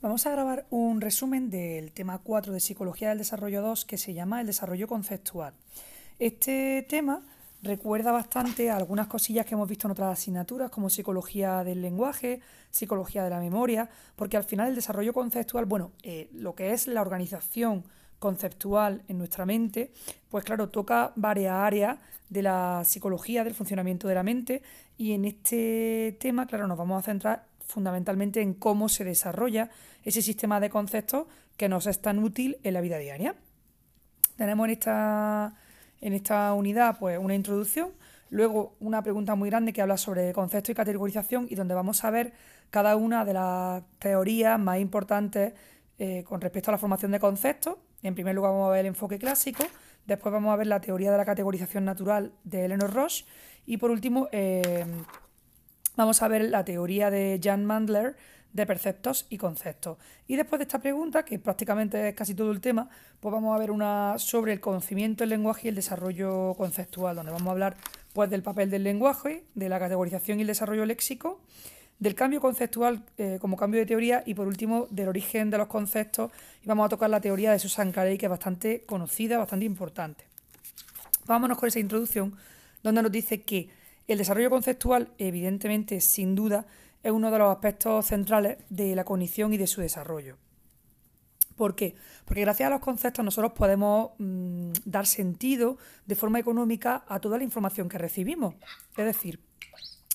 Vamos a grabar un resumen del tema 4 de Psicología del Desarrollo 2 que se llama el desarrollo conceptual. Este tema recuerda bastante a algunas cosillas que hemos visto en otras asignaturas como psicología del lenguaje, psicología de la memoria, porque al final el desarrollo conceptual, bueno, eh, lo que es la organización conceptual en nuestra mente, pues claro, toca varias áreas de la psicología, del funcionamiento de la mente y en este tema, claro, nos vamos a centrar fundamentalmente en cómo se desarrolla ese sistema de conceptos que nos es tan útil en la vida diaria. Tenemos en esta, en esta unidad pues, una introducción, luego una pregunta muy grande que habla sobre concepto y categorización y donde vamos a ver cada una de las teorías más importantes eh, con respecto a la formación de conceptos. En primer lugar vamos a ver el enfoque clásico, después vamos a ver la teoría de la categorización natural de Eleanor Roche y por último eh, vamos a ver la teoría de Jan Mandler de perceptos y conceptos. Y después de esta pregunta, que prácticamente es casi todo el tema, pues vamos a ver una sobre el conocimiento del lenguaje y el desarrollo conceptual, donde vamos a hablar pues del papel del lenguaje, de la categorización y el desarrollo léxico, del cambio conceptual eh, como cambio de teoría y por último del origen de los conceptos y vamos a tocar la teoría de Susan Carey que es bastante conocida, bastante importante. Vámonos con esa introducción donde nos dice que el desarrollo conceptual, evidentemente, sin duda, es uno de los aspectos centrales de la cognición y de su desarrollo. ¿Por qué? Porque gracias a los conceptos nosotros podemos mm, dar sentido de forma económica a toda la información que recibimos. Es decir,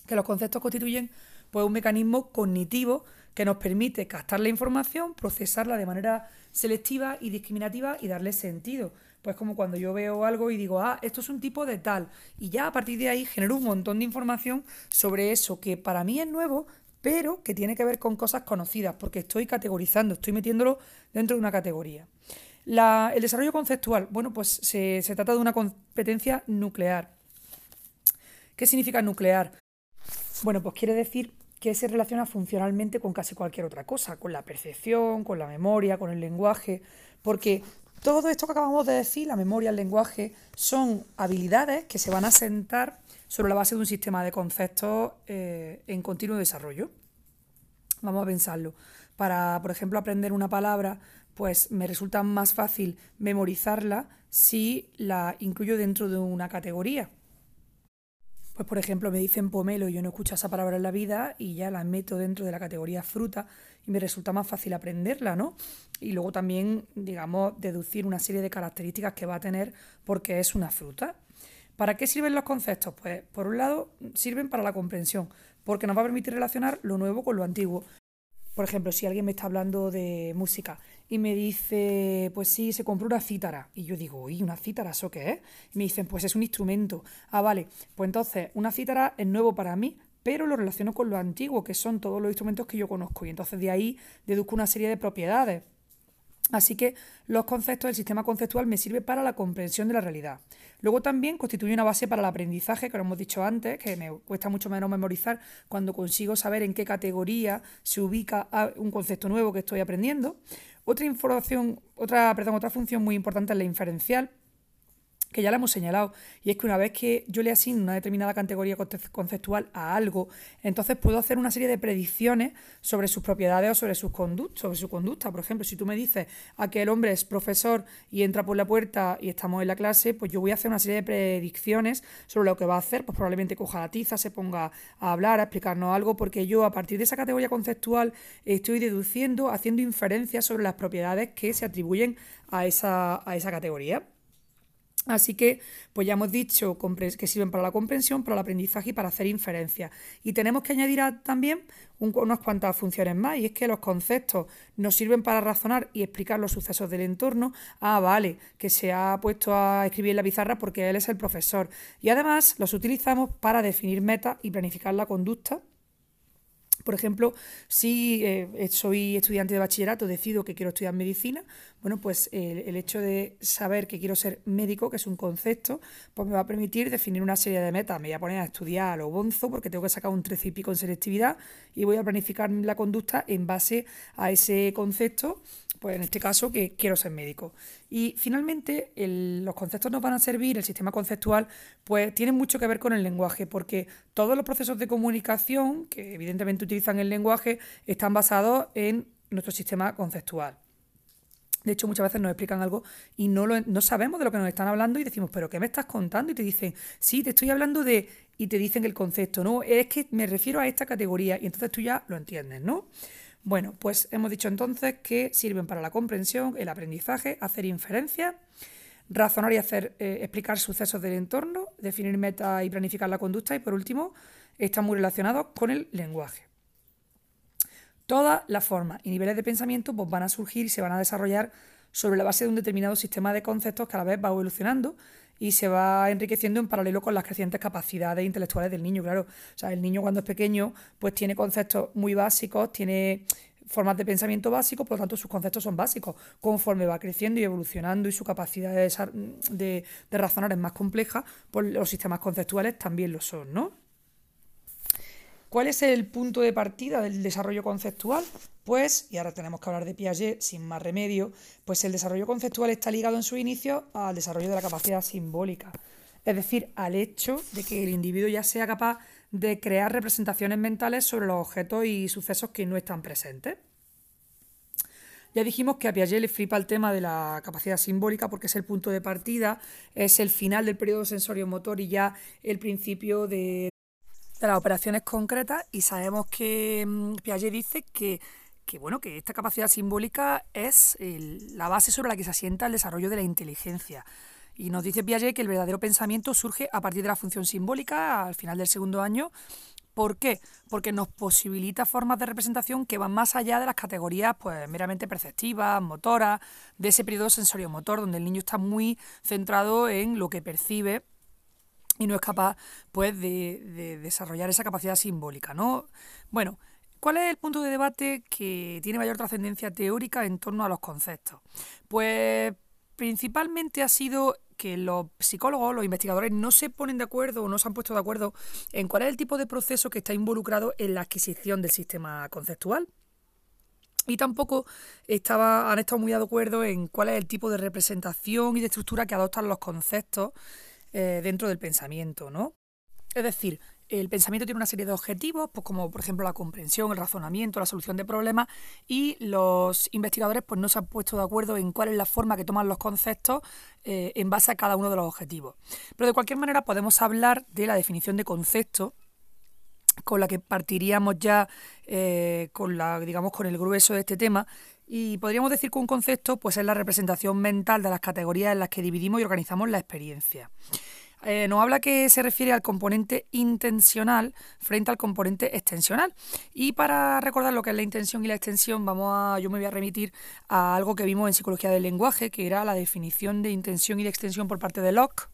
que los conceptos constituyen pues, un mecanismo cognitivo que nos permite captar la información, procesarla de manera selectiva y discriminativa y darle sentido. Pues como cuando yo veo algo y digo, ah, esto es un tipo de tal. Y ya a partir de ahí genero un montón de información sobre eso que para mí es nuevo, pero que tiene que ver con cosas conocidas, porque estoy categorizando, estoy metiéndolo dentro de una categoría. el desarrollo conceptual, bueno, pues se, se trata de una competencia nuclear. ¿Qué significa nuclear? Bueno, pues quiere decir que se relaciona funcionalmente con casi cualquier otra cosa, con la percepción, con la memoria, con el lenguaje, porque todo esto que acabamos de decir, la memoria, el lenguaje, son habilidades que se van a sentar sobre la base de un sistema de conceptos eh, en continuo desarrollo. Vamos a pensarlo. Para, por ejemplo, aprender una palabra, pues me resulta más fácil memorizarla si la incluyo dentro de una categoría. Pues por ejemplo me dicen pomelo y yo no escucho esa palabra en la vida y ya la meto dentro de la categoría fruta y me resulta más fácil aprenderla, ¿no? Y luego también, digamos, deducir una serie de características que va a tener porque es una fruta. ¿Para qué sirven los conceptos? Pues por un lado sirven para la comprensión, porque nos va a permitir relacionar lo nuevo con lo antiguo. Por ejemplo, si alguien me está hablando de música y me dice, pues sí, se compró una cítara. Y yo digo, ¿y una cítara eso qué es? Y me dicen, pues es un instrumento. Ah, vale, pues entonces una cítara es nuevo para mí, pero lo relaciono con lo antiguo, que son todos los instrumentos que yo conozco. Y entonces de ahí deduzco una serie de propiedades. Así que los conceptos del sistema conceptual me sirven para la comprensión de la realidad. Luego también constituye una base para el aprendizaje, que lo hemos dicho antes, que me cuesta mucho menos memorizar cuando consigo saber en qué categoría se ubica un concepto nuevo que estoy aprendiendo. Otra información, otra, perdón, otra función muy importante es la inferencial, que ya la hemos señalado, y es que una vez que yo le asigno una determinada categoría conceptual a algo, entonces puedo hacer una serie de predicciones sobre sus propiedades o sobre, sus sobre su conducta. Por ejemplo, si tú me dices a que el hombre es profesor y entra por la puerta y estamos en la clase, pues yo voy a hacer una serie de predicciones sobre lo que va a hacer, pues probablemente coja la tiza, se ponga a hablar, a explicarnos algo, porque yo a partir de esa categoría conceptual estoy deduciendo, haciendo inferencias sobre las propiedades que se atribuyen a esa, a esa categoría. Así que, pues ya hemos dicho que sirven para la comprensión, para el aprendizaje y para hacer inferencias. Y tenemos que añadir también unas cuantas funciones más, y es que los conceptos nos sirven para razonar y explicar los sucesos del entorno. Ah, vale, que se ha puesto a escribir en la pizarra porque él es el profesor. Y además los utilizamos para definir metas y planificar la conducta por ejemplo, si eh, soy estudiante de bachillerato, decido que quiero estudiar medicina, bueno, pues el, hecho de saber que quiero ser médico, que es un concepto, pues me va a permitir definir una serie de metas. Me voy a poner a estudiar a lo bonzo porque tengo que sacar un 13 y pico en selectividad y voy a planificar la conducta en base a ese concepto, pues en este caso que quiero ser médico. Y finalmente, los conceptos nos van a servir, el sistema conceptual, pues tiene mucho que ver con el lenguaje, porque todos los procesos de comunicación, que evidentemente utilizan el lenguaje, están basados en nuestro sistema conceptual. De hecho, muchas veces nos explican algo y no, no sabemos de lo que nos están hablando y decimos, pero ¿qué me estás contando? Y te dicen, sí, te estoy hablando de... Y te dicen el concepto, no, es que me refiero a esta categoría y entonces tú ya lo entiendes, ¿no? Bueno, pues hemos dicho entonces que sirven para la comprensión, el aprendizaje, hacer inferencias, razonar y hacer eh, explicar sucesos del entorno, definir metas y planificar la conducta y por último, están muy relacionados con el lenguaje. Todas las formas y niveles de pensamiento pues, van a surgir y se van a desarrollar sobre la base de un determinado sistema de conceptos que a la vez va evolucionando y se va enriqueciendo en paralelo con las crecientes capacidades intelectuales del niño, claro. O sea, el niño cuando es pequeño, pues tiene conceptos muy básicos, tiene formas de pensamiento básicos, por lo tanto sus conceptos son básicos. Conforme va creciendo y evolucionando y su capacidad de, de razonar es más compleja, pues los sistemas conceptuales también lo son, ¿no? ¿Cuál es el punto de partida del desarrollo conceptual? Pues, y ahora tenemos que hablar de Piaget sin más remedio, pues el desarrollo conceptual está ligado en su inicio al desarrollo de la capacidad simbólica, es decir, al hecho de que el individuo ya sea capaz de crear representaciones mentales sobre los objetos y sucesos que no están presentes. Ya dijimos que a Piaget le flipa el tema de la capacidad simbólica porque es el punto de partida, es el final del periodo sensorio-motor y ya el principio de, de las operaciones concretas y sabemos que mm, Piaget dice que, bueno, que esta capacidad simbólica es la base sobre la que se asienta el desarrollo de la inteligencia. Y nos dice Piaget que el verdadero pensamiento surge a partir de la función simbólica al final del segundo año. ¿Por qué? Porque nos posibilita formas de representación que van más allá de las categorías pues, meramente perceptivas, motoras, de ese periodo sensorio-motor, donde el niño está muy centrado en lo que percibe y no es capaz pues de, desarrollar esa capacidad simbólica, ¿no? Bueno, ¿cuál es el punto de debate que tiene mayor trascendencia teórica en torno a los conceptos? Pues principalmente ha sido que los psicólogos, los investigadores, no se ponen de acuerdo o no se han puesto de acuerdo en cuál es el tipo de proceso que está involucrado en la adquisición del sistema conceptual. Y tampoco estaba, han estado muy de acuerdo en cuál es el tipo de representación y de estructura que adoptan los conceptos eh, dentro del pensamiento, ¿no? Es decir, el pensamiento tiene una serie de objetivos, pues como por ejemplo la comprensión, el razonamiento, la solución de problemas, y los investigadores pues no se han puesto de acuerdo en cuál es la forma que toman los conceptos eh, en base a cada uno de los objetivos. Pero de cualquier manera podemos hablar de la definición de concepto con la que partiríamos ya eh, con la, digamos, con el grueso de este tema. Y podríamos decir que un concepto pues, es la representación mental de las categorías en las que dividimos y organizamos la experiencia. Eh, nos habla que se refiere al componente intencional frente al componente extensional. Y para recordar lo que es la intención y la extensión, vamos a, yo me voy a remitir a algo que vimos en psicología del lenguaje, que era la definición de intención y de extensión por parte de Locke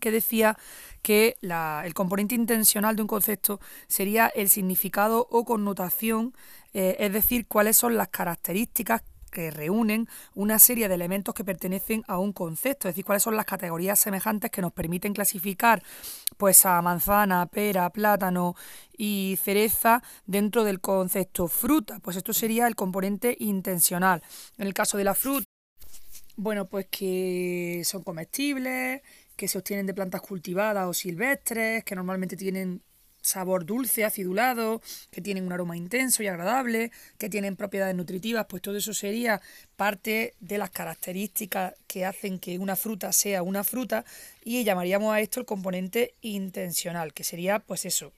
que decía que el componente intencional de un concepto sería el significado o connotación, eh, es decir, cuáles son las características que reúnen una serie de elementos que pertenecen a un concepto, es decir, cuáles son las categorías semejantes que nos permiten clasificar pues a manzana, pera, plátano y cereza dentro del concepto fruta, pues esto sería el componente intencional. En el caso de la fruta, bueno, pues que son comestibles, que se obtienen de plantas cultivadas o silvestres, que normalmente tienen sabor dulce, acidulado, que tienen un aroma intenso y agradable, que tienen propiedades nutritivas, pues todo eso sería parte de las características que hacen que una fruta sea una fruta y llamaríamos a esto el componente intencional, que sería pues eso,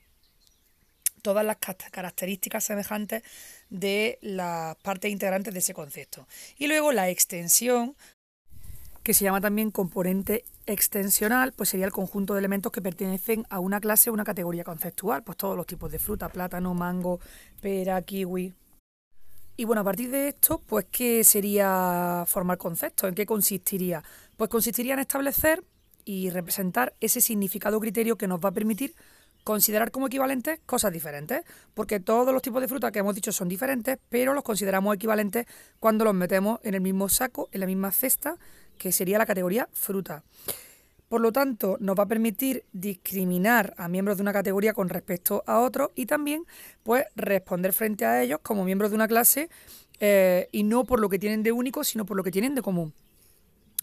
todas las características semejantes de las partes integrantes de ese concepto. Y luego la extensión, que se llama también componente extensional, pues sería el conjunto de elementos que pertenecen a una clase o una categoría conceptual, pues todos los tipos de fruta, plátano, mango, pera, kiwi. Y bueno, a partir de esto, pues ¿qué sería formar conceptos? ¿En qué consistiría? Pues consistiría en establecer y representar ese significado criterio que nos va a permitir considerar como equivalentes cosas diferentes, porque todos los tipos de fruta que hemos dicho son diferentes, pero los consideramos equivalentes cuando los metemos en el mismo saco, en la misma cesta, que sería la categoría fruta. Por lo tanto, nos va a permitir discriminar a miembros de una categoría con respecto a otros y también pues, responder frente a ellos como miembros de una clase eh, y no por lo que tienen de único, sino por lo que tienen de común.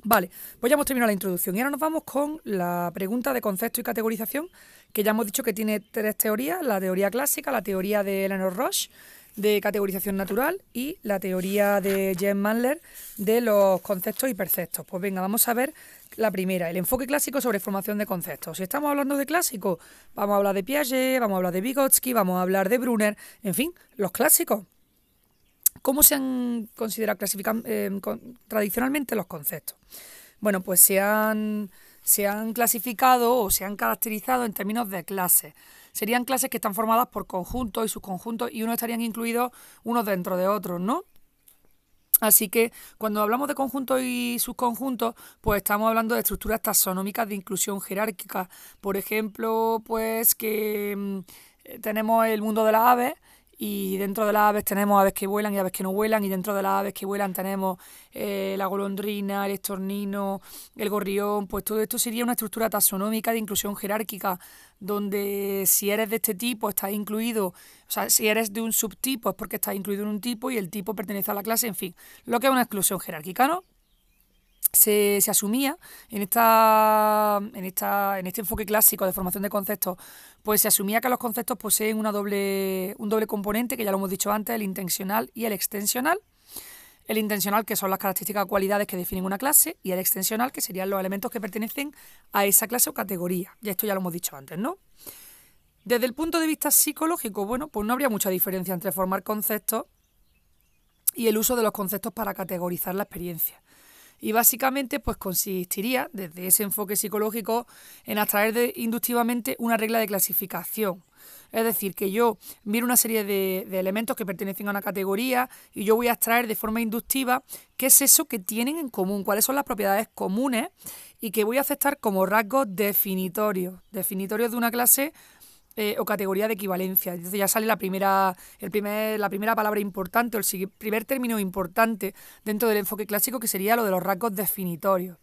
Vale, pues ya hemos terminado la introducción y ahora nos vamos con la pregunta de concepto y categorización, que ya hemos dicho que tiene tres teorías, la teoría clásica, la teoría de Eleanor Roche, de categorización natural y la teoría de James Mandler de los conceptos y perceptos. Pues venga, vamos a ver la primera, el enfoque clásico sobre formación de conceptos. Si estamos hablando de clásicos, vamos a hablar de Piaget, vamos a hablar de Vygotsky, vamos a hablar de Brunner, en fin, los clásicos. ¿Cómo se han considerado eh, tradicionalmente los conceptos? Bueno, pues se han, se han clasificado o se han caracterizado en términos de clases. Serían clases que están formadas por conjuntos y subconjuntos y unos estarían incluidos unos dentro de otros, ¿no? Así que cuando hablamos de conjuntos y subconjuntos, pues estamos hablando de estructuras taxonómicas de inclusión jerárquica. Por ejemplo, pues que mm, tenemos el mundo de las aves y dentro de las aves tenemos aves que vuelan y aves que no vuelan y dentro de las aves que vuelan tenemos eh, la golondrina, el estornino, el gorrión, pues todo esto sería una estructura taxonómica de inclusión jerárquica donde si eres de este tipo estás incluido, o sea, si eres de un subtipo es porque estás incluido en un tipo y el tipo pertenece a la clase, en fin, lo que es una exclusión jerárquica, ¿no? Se, asumía en, esta, en, esta, en este enfoque clásico de formación de conceptos, pues se asumía que los conceptos poseen una doble, un doble componente, que ya lo hemos dicho antes, el intencional y el extensional. El intencional, que son las características o cualidades que definen una clase, y el extensional, que serían los elementos que pertenecen a esa clase o categoría. Ya esto ya lo hemos dicho antes, ¿no? Desde el punto de vista psicológico, bueno, pues no habría mucha diferencia entre formar conceptos y el uso de los conceptos para categorizar la experiencia. Y básicamente pues consistiría, desde ese enfoque psicológico, en abstraer inductivamente una regla de clasificación. Es decir, que yo miro una serie de, de, elementos que pertenecen a una categoría y yo voy a extraer de forma inductiva qué es eso que tienen en común, cuáles son las propiedades comunes y que voy a aceptar como rasgos definitorios, definitorios de una clase eh, o categoría de equivalencia. Entonces ya sale la primera, el primer, la primera palabra importante o el primer término importante dentro del enfoque clásico que sería lo de los rasgos definitorios.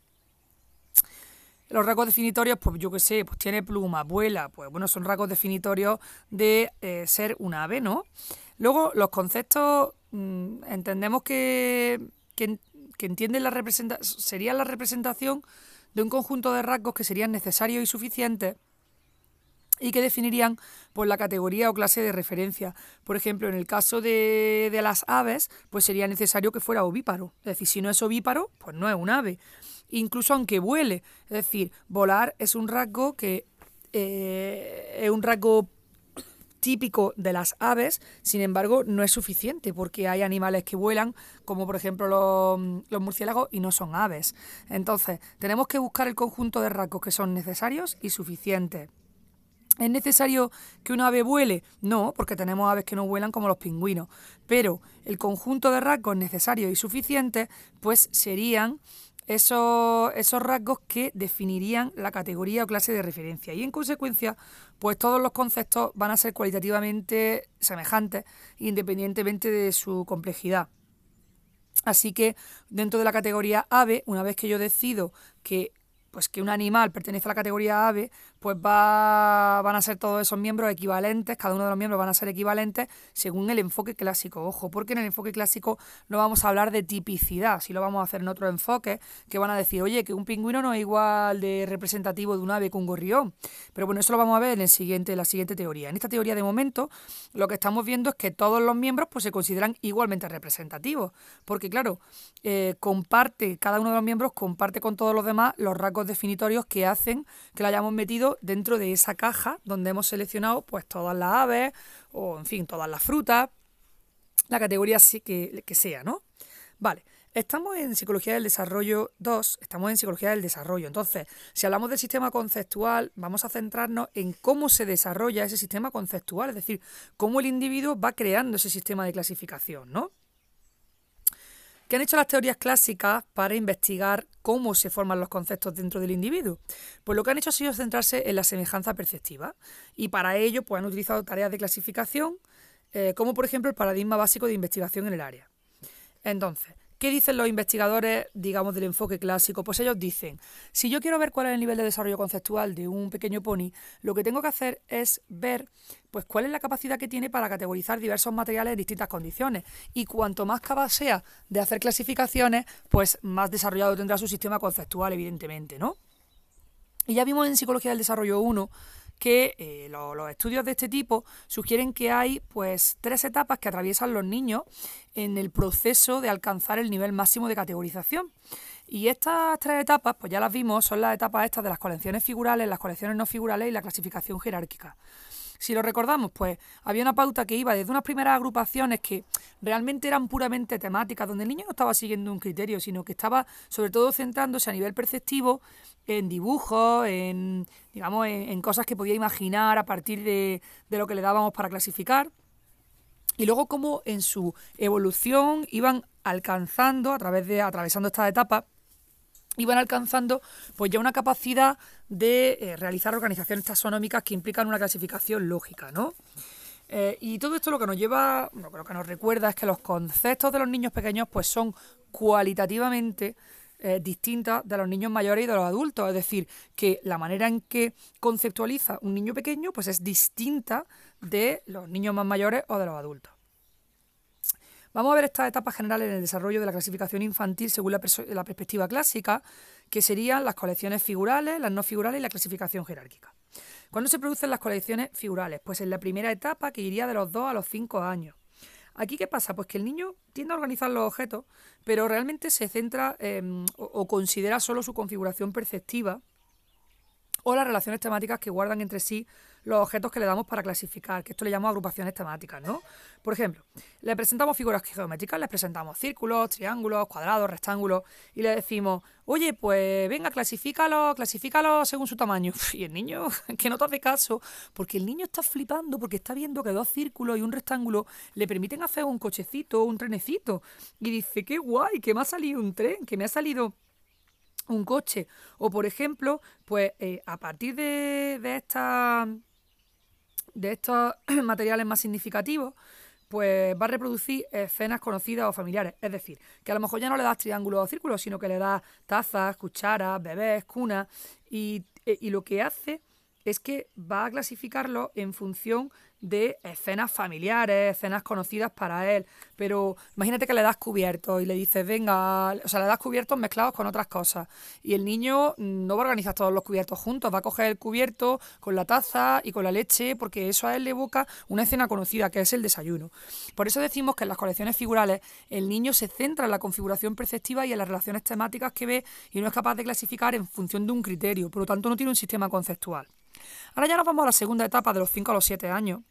Los rasgos definitorios, pues yo qué sé, pues tiene pluma, vuela, pues bueno, son rasgos definitorios de eh, ser un ave, ¿no? Luego, los conceptos, mm, entendemos que, que, entienden la representación, sería la representación de un conjunto de rasgos que serían necesarios y suficientes y que definirían pues, la categoría o clase de referencia. Por ejemplo, en el caso de, las aves, pues sería necesario que fuera ovíparo. Es decir, si no es ovíparo, pues no es un ave. Incluso aunque vuele. Es decir, volar es un rasgo que eh, es un rasgo típico de las aves, sin embargo, no es suficiente porque hay animales que vuelan, como por ejemplo los, los, murciélagos, y no son aves. Entonces, tenemos que buscar el conjunto de rasgos que son necesarios y suficientes. ¿Es necesario que una ave vuele? No, porque tenemos aves que no vuelan como los pingüinos. Pero el conjunto de rasgos necesarios y suficientes, pues serían esos, esos rasgos que definirían la categoría o clase de referencia. Y en consecuencia, pues todos los conceptos van a ser cualitativamente semejantes, independientemente de su complejidad. Así que dentro de la categoría ave, una vez que yo decido que pues que un animal pertenece a la categoría ave, pues va, van a ser todos esos miembros equivalentes, cada uno de los miembros van a ser equivalentes según el enfoque clásico. Ojo, porque en el enfoque clásico no vamos a hablar de tipicidad, si lo vamos a hacer en otro enfoque, que van a decir, oye, que un pingüino no es igual de representativo de un ave que un gorrión. Pero bueno, eso lo vamos a ver en la siguiente teoría. En esta teoría de momento, lo que estamos viendo es que todos los miembros pues, se consideran igualmente representativos, porque claro, eh, comparte, cada uno de los miembros comparte con todos los demás los rasgos definitorios que hacen que lo hayamos metido dentro de esa caja donde hemos seleccionado pues todas las aves o en fin todas las frutas, la categoría que, que sea, ¿no? Vale, Estamos en Psicología del Desarrollo 2, estamos en Psicología del Desarrollo. Entonces, si hablamos del sistema conceptual, vamos a centrarnos en cómo se desarrolla ese sistema conceptual, es decir, cómo el individuo va creando ese sistema de clasificación, ¿no? ¿Qué han hecho las teorías clásicas para investigar cómo se forman los conceptos dentro del individuo? Pues lo que han hecho ha sido centrarse en la semejanza perceptiva y para ello pues, han utilizado tareas de clasificación, eh, como por ejemplo el paradigma básico de investigación en el área. Entonces, ¿Qué dicen los investigadores, digamos, del enfoque clásico? Pues ellos dicen, si yo quiero ver cuál es el nivel de desarrollo conceptual de un pequeño pony, lo que tengo que hacer es ver pues cuál es la capacidad que tiene para categorizar diversos materiales en distintas condiciones. Y cuanto más capaz sea de hacer clasificaciones, pues más desarrollado tendrá su sistema conceptual, evidentemente, ¿no? Y ya vimos en Psicología del Desarrollo 1 que eh, los estudios de este tipo sugieren que hay pues tres etapas que atraviesan los niños en el proceso de alcanzar el nivel máximo de categorización. Y estas tres etapas, pues ya las vimos, son las etapas estas de las colecciones figurales, las colecciones no figurales y la clasificación jerárquica. Si lo recordamos, pues había una pauta que iba desde unas primeras agrupaciones que realmente eran puramente temáticas, donde el niño no estaba siguiendo un criterio, sino que estaba sobre todo centrándose a nivel perceptivo en dibujos, en digamos, en, cosas que podía imaginar a partir de, de lo que le dábamos para clasificar. Y luego cómo en su evolución iban alcanzando, a través de, atravesando estas etapas, iban alcanzando pues ya una capacidad de eh, realizar organizaciones taxonómicas que implican una clasificación lógica, ¿no? Eh, y todo esto lo que nos lleva, lo que nos recuerda es que los conceptos de los niños pequeños pues son cualitativamente eh, distintas de los niños mayores y de los adultos. Es decir, que la manera en que conceptualiza un niño pequeño pues es distinta de los niños más mayores o de los adultos. Vamos a ver estas etapas generales en el desarrollo de la clasificación infantil según la, perspectiva clásica, que serían las colecciones figurales, las no figurales y la clasificación jerárquica. ¿Cuándo se producen las colecciones figurales? Pues en la primera etapa, que iría de los 2 a los 5 años. Aquí, ¿qué pasa? Pues que el niño tiende a organizar los objetos, pero realmente se centra o considera solo su configuración perceptiva o las relaciones temáticas que guardan entre sí los objetos que le damos para clasificar, que esto le llamamos agrupaciones temáticas, ¿no? Por ejemplo, le presentamos figuras geométricas, le presentamos círculos, triángulos, cuadrados, rectángulos, y le decimos, oye, pues venga, clasifícalo, clasifícalo según su tamaño. Y el niño, que no te hace caso, porque el niño está flipando, porque está viendo que dos círculos y un rectángulo le permiten hacer un cochecito, un trenecito. Y dice, qué guay, que me ha salido un tren, que me ha salido un coche. O por ejemplo, pues eh, a partir de, de estas de estos materiales más significativos, pues va a reproducir escenas conocidas o familiares. Es decir, que a lo mejor ya no le das triángulos o círculos, sino que le das tazas, cucharas, bebés, cunas, y, eh, y lo que hace es que va a clasificarlo en función de escenas familiares, escenas conocidas para él. Pero imagínate que le das cubiertos y le dices, venga, o sea, le das cubiertos mezclados con otras cosas. Y el niño no va a organizar todos los cubiertos juntos, va a coger el cubierto con la taza y con la leche, porque eso a él le evoca una escena conocida, que es el desayuno. Por eso decimos que en las colecciones figurales el niño se centra en la configuración perceptiva y en las relaciones temáticas que ve y no es capaz de clasificar en función de un criterio, por lo tanto no tiene un sistema conceptual. Ahora ya nos vamos a la segunda etapa de los 5 a los 7 años.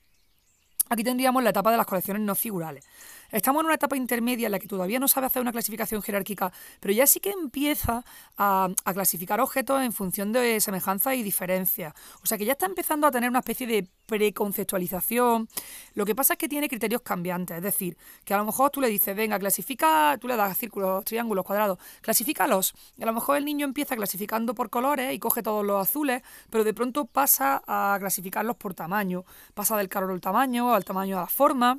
Aquí tendríamos la etapa de las colecciones no figurales. Estamos en una etapa intermedia en la que todavía no sabe hacer una clasificación jerárquica, pero ya sí que empieza a, clasificar objetos en función de semejanza y diferencia. O sea que ya está empezando a tener una especie de preconceptualización. Lo que pasa es que tiene criterios cambiantes, es decir, que a lo mejor tú le dices, venga, clasifica, tú le das círculos, triángulos, cuadrados, clasifícalos. Y a lo mejor el niño empieza clasificando por colores y coge todos los azules, pero de pronto pasa a clasificarlos por tamaño. Pasa del calor al tamaño, al tamaño de la forma.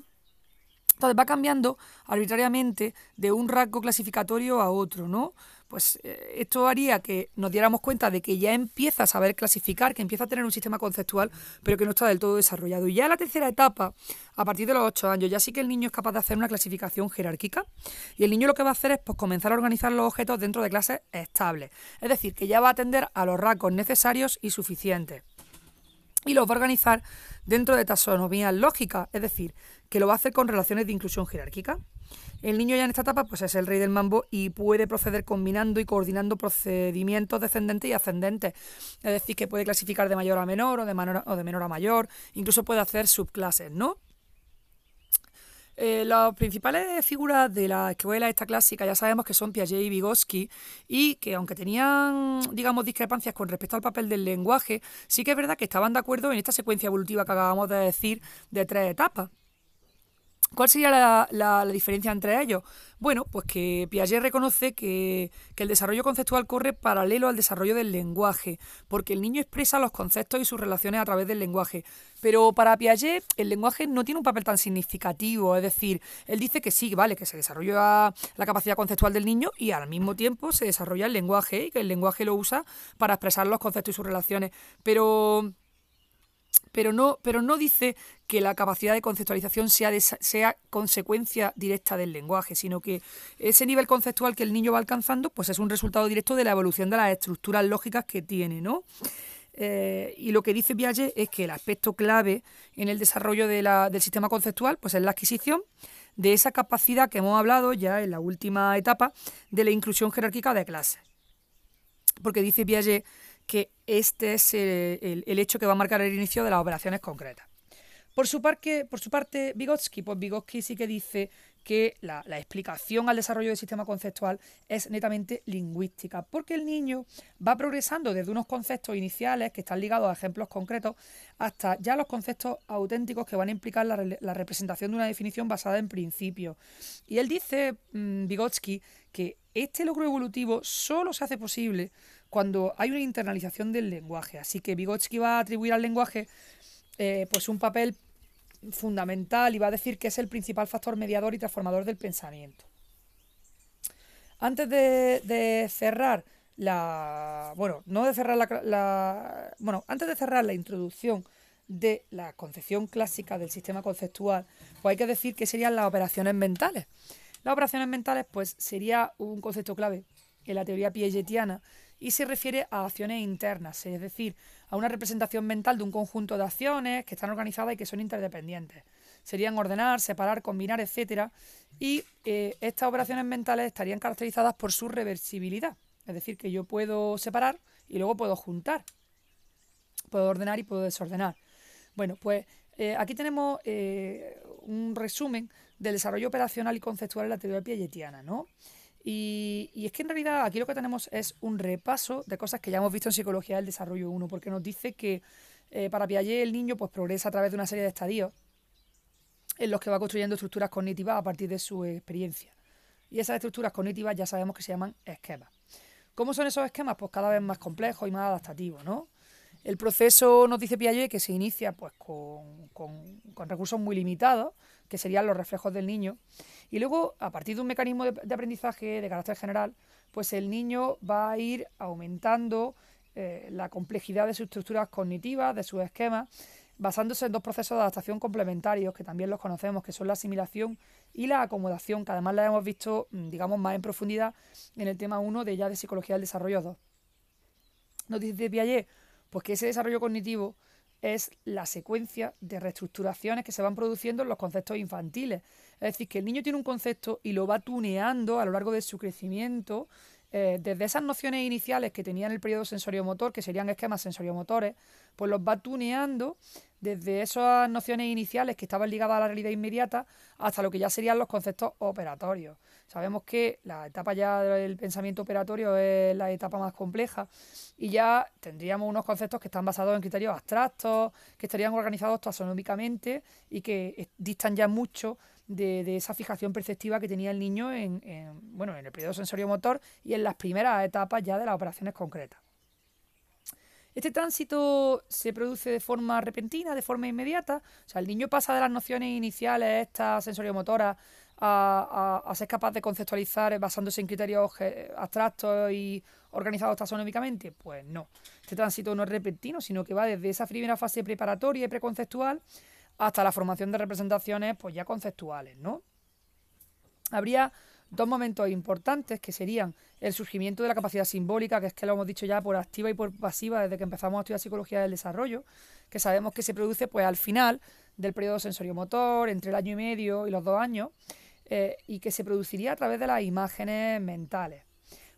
Entonces va cambiando arbitrariamente de un rasgo clasificatorio a otro, ¿no? Pues eh, esto haría que nos diéramos cuenta de que ya empieza a saber clasificar, que empieza a tener un sistema conceptual, pero que no está del todo desarrollado. Y ya en la tercera etapa, a partir de los ocho años, ya sí que el niño es capaz de hacer una clasificación jerárquica. Y el niño lo que va a hacer es pues, comenzar a organizar los objetos dentro de clases estables. Es decir, que ya va a atender a los rasgos necesarios y suficientes. Y los va a organizar dentro de taxonomías lógicas, es decir, que lo va a hacer con relaciones de inclusión jerárquica. El niño ya en esta etapa pues es el rey del mambo y puede proceder combinando y coordinando procedimientos descendentes y ascendentes. Es decir, que puede clasificar de mayor a menor o de, menor, a mayor, incluso puede hacer subclases, ¿no? Eh, las principales figuras de la escuela esta clásica ya sabemos que son Piaget y Vygotsky y que aunque tenían, digamos, discrepancias con respecto al papel del lenguaje, sí que es verdad que estaban de acuerdo en esta secuencia evolutiva que acabamos de decir de tres etapas. ¿Cuál sería la, diferencia entre ellos? Bueno, pues que Piaget reconoce que, el desarrollo conceptual corre paralelo al desarrollo del lenguaje, porque el niño expresa los conceptos y sus relaciones a través del lenguaje. Pero para Piaget el lenguaje no tiene un papel tan significativo, es decir, él dice que sí, vale, que se desarrolla la capacidad conceptual del niño y al mismo tiempo se desarrolla el lenguaje y que el lenguaje lo usa para expresar los conceptos y sus relaciones. Pero pero no, pero no dice que la capacidad de conceptualización sea, sea consecuencia directa del lenguaje, sino que ese nivel conceptual que el niño va alcanzando, pues es un resultado directo de la evolución de las estructuras lógicas que tiene, ¿no? Eh, y lo que dice Piaget es que el aspecto clave en el desarrollo del sistema conceptual pues es la adquisición de esa capacidad que hemos hablado ya en la última etapa de la inclusión jerárquica de clases. Porque dice Piaget que este es el, hecho que va a marcar el inicio de las operaciones concretas. Por su, por su parte, Vygotsky, pues Vygotsky sí que dice que la, explicación al desarrollo del sistema conceptual es netamente lingüística, porque el niño va progresando desde unos conceptos iniciales que están ligados a ejemplos concretos hasta ya los conceptos auténticos que van a implicar la, representación de una definición basada en principios. Y él dice, mm, Vygotsky, que este logro evolutivo solo se hace posible cuando hay una internalización del lenguaje. Así que Vygotsky va a atribuir al lenguaje eh, pues un papel fundamental y va a decir que es el principal factor mediador y transformador del pensamiento. Antes de, cerrar la. Bueno, no de cerrar la, Bueno, antes de cerrar la introducción de la concepción clásica del sistema conceptual, pues hay que decir que serían las operaciones mentales. Las operaciones mentales, pues, sería un concepto clave en la teoría piagetiana y se refiere a acciones internas, es decir, a una representación mental de un conjunto de acciones que están organizadas y que son interdependientes. Serían ordenar, separar, combinar, etc. Y eh, estas operaciones mentales estarían caracterizadas por su reversibilidad, es decir, que yo puedo separar y luego puedo juntar. Puedo ordenar y puedo desordenar. Bueno, pues eh, aquí tenemos eh, un resumen del desarrollo operacional y conceptual en la teoría piagetiana, ¿no? Y, es que en realidad aquí lo que tenemos es un repaso de cosas que ya hemos visto en Psicología del Desarrollo 1, porque nos dice que eh, para Piaget el niño pues, progresa a través de una serie de estadios en los que va construyendo estructuras cognitivas a partir de su experiencia. Y esas estructuras cognitivas ya sabemos que se llaman esquemas. ¿Cómo son esos esquemas? Pues cada vez más complejos y más adaptativos, ¿no? El proceso, nos dice Piaget, que se inicia pues, con, con recursos muy limitados, que serían los reflejos del niño, y luego, a partir de un mecanismo de, aprendizaje de carácter general, pues el niño va a ir aumentando eh, la complejidad de sus estructuras cognitivas, de sus esquemas, basándose en dos procesos de adaptación complementarios que también los conocemos, que son la asimilación y la acomodación, que además la hemos visto, mm, digamos, más en profundidad en el tema 1 de ya de Psicología del Desarrollo 2. Nos dice Piaget, pues que ese desarrollo cognitivo es la secuencia de reestructuraciones que se van produciendo en los conceptos infantiles. Es decir, que el niño tiene un concepto y lo va tuneando a lo largo de su crecimiento, eh, desde esas nociones iniciales que tenía en el periodo sensoriomotor, que serían esquemas sensoriomotores, pues los va tuneando desde esas nociones iniciales que estaban ligadas a la realidad inmediata hasta lo que ya serían los conceptos operatorios. Sabemos que la etapa ya del pensamiento operatorio es la etapa más compleja y ya tendríamos unos conceptos que están basados en criterios abstractos, que estarían organizados taxonómicamente y que distan ya mucho de, esa fijación perceptiva que tenía el niño en, bueno, en el periodo sensorio-motor y en las primeras etapas ya de las operaciones concretas. Este tránsito se produce de forma repentina, de forma inmediata. O sea, el niño pasa de las nociones iniciales, estas sensoriomotoras, a, a, ser capaz de conceptualizar basándose en criterios abstractos y organizados taxonómicamente? Pues no. Este tránsito no es repentino, sino que va desde esa primera fase preparatoria y preconceptual hasta la formación de representaciones pues ya conceptuales, ¿no? Habría dos momentos importantes que serían el surgimiento de la capacidad simbólica, que es que lo hemos dicho ya por activa y por pasiva desde que empezamos a estudiar psicología del desarrollo, que sabemos que se produce pues al final del periodo sensoriomotor, entre el año y medio y los dos años, eh, y que se produciría a través de las imágenes mentales.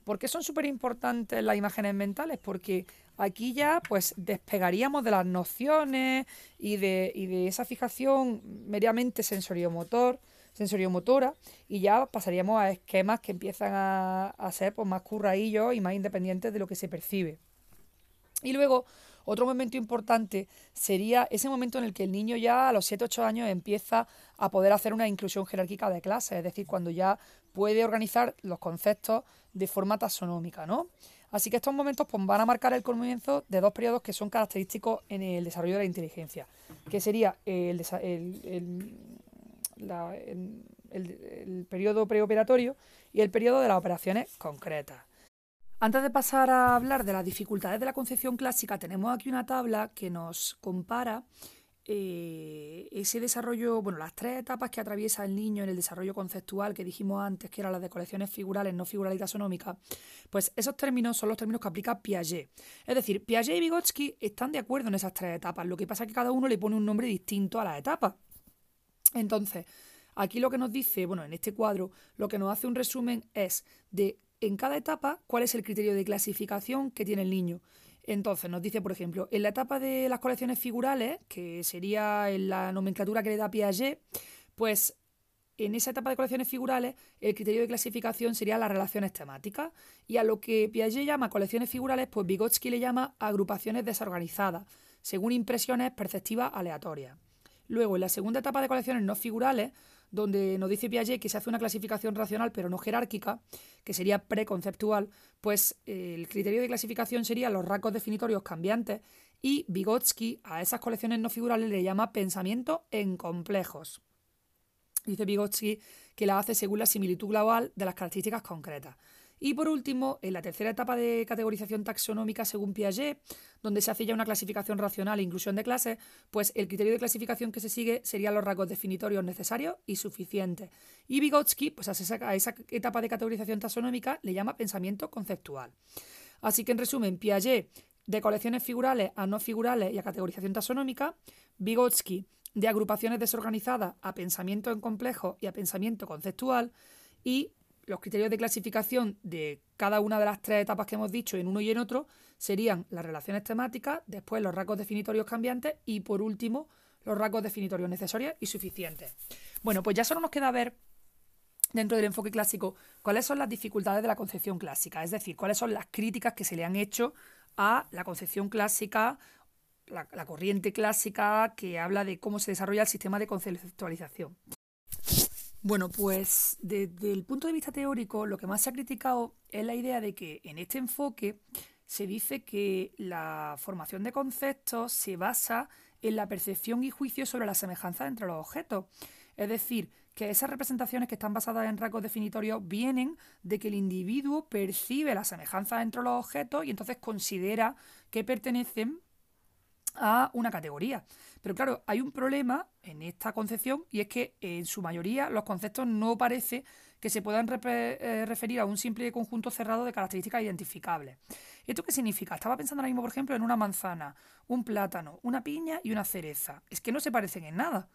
¿Por qué son súper importantes las imágenes mentales? Porque aquí ya pues despegaríamos de las nociones y de, y de esa fijación meramente sensoriomotor, sensoriomotora y ya pasaríamos a esquemas que empiezan a, a ser pues, más curraillos y más independientes de lo que se percibe. Y luego, otro momento importante sería ese momento en el que el niño ya a los 7-8 años empieza a poder hacer una inclusión jerárquica de clases, es decir, cuando ya puede organizar los conceptos de forma taxonómica, ¿no? Así que estos momentos pues, van a marcar el comienzo de dos periodos que son característicos en el desarrollo de la inteligencia, que sería el, el, periodo preoperatorio y el periodo de las operaciones concretas. Antes de pasar a hablar de las dificultades de la concepción clásica, tenemos aquí una tabla que nos compara eh, ese desarrollo, bueno, las tres etapas que atraviesa el niño en el desarrollo conceptual que dijimos antes, que eran las de colecciones figurales, no figurales y taxonómicas, pues esos términos son los términos que aplica Piaget. Es decir, Piaget y Vygotsky están de acuerdo en esas tres etapas, lo que pasa es que cada uno le pone un nombre distinto a las etapas. Entonces, aquí lo que nos dice, bueno, en este cuadro, lo que nos hace un resumen es de en cada etapa cuál es el criterio de clasificación que tiene el niño. Entonces, nos dice, por ejemplo, en la etapa de las colecciones figurales, que sería en la nomenclatura que le da Piaget, pues en esa etapa de colecciones figurales, el criterio de clasificación sería las relaciones temáticas. Y a lo que Piaget llama colecciones figurales, pues Vygotsky le llama agrupaciones desorganizadas, según impresiones perceptivas aleatorias. Luego, en la segunda etapa de colecciones no figurales, donde nos dice Piaget que se hace una clasificación racional pero no jerárquica, que sería preconceptual, pues eh, el criterio de clasificación sería los rasgos definitorios cambiantes y Vygotsky a esas colecciones no figurales le llama pensamiento en complejos. Dice Vygotsky que la hace según la similitud global de las características concretas. Y por último, en la tercera etapa de categorización taxonómica según Piaget, donde se hace ya una clasificación racional e inclusión de clases, pues el criterio de clasificación que se sigue serían los rasgos definitorios necesarios y suficientes. Y Vygotsky, pues a esa, a esa etapa de categorización taxonómica le llama pensamiento conceptual. Así que en resumen, Piaget de colecciones figurales a no figurales y a categorización taxonómica, Vygotsky de agrupaciones desorganizadas a pensamiento en complejo y a pensamiento conceptual y los criterios de clasificación de cada una de las tres etapas que hemos dicho en uno y en otro serían las relaciones temáticas, después los rasgos definitorios cambiantes y por último los rasgos definitorios necesarios y suficientes. Bueno, pues ya solo nos queda ver dentro del enfoque clásico cuáles son las dificultades de la concepción clásica, es decir, cuáles son las críticas que se le han hecho a la concepción clásica, la, corriente clásica que habla de cómo se desarrolla el sistema de conceptualización. Bueno, pues desde el punto de vista teórico, lo que más se ha criticado es la idea de que en este enfoque se dice que la formación de conceptos se basa en la percepción y juicio sobre la semejanza entre los objetos. Es decir, que esas representaciones que están basadas en rasgos definitorios vienen de que el individuo percibe la semejanza entre los objetos y entonces considera que pertenecen a una categoría. Pero claro, hay un problema en esta concepción y es que en su mayoría los conceptos no parece que se puedan eh, referir a un simple conjunto cerrado de características identificables. ¿Esto qué significa? Estaba pensando ahora mismo, por ejemplo, en una manzana, un plátano, una piña y una cereza. Es que no se parecen en nada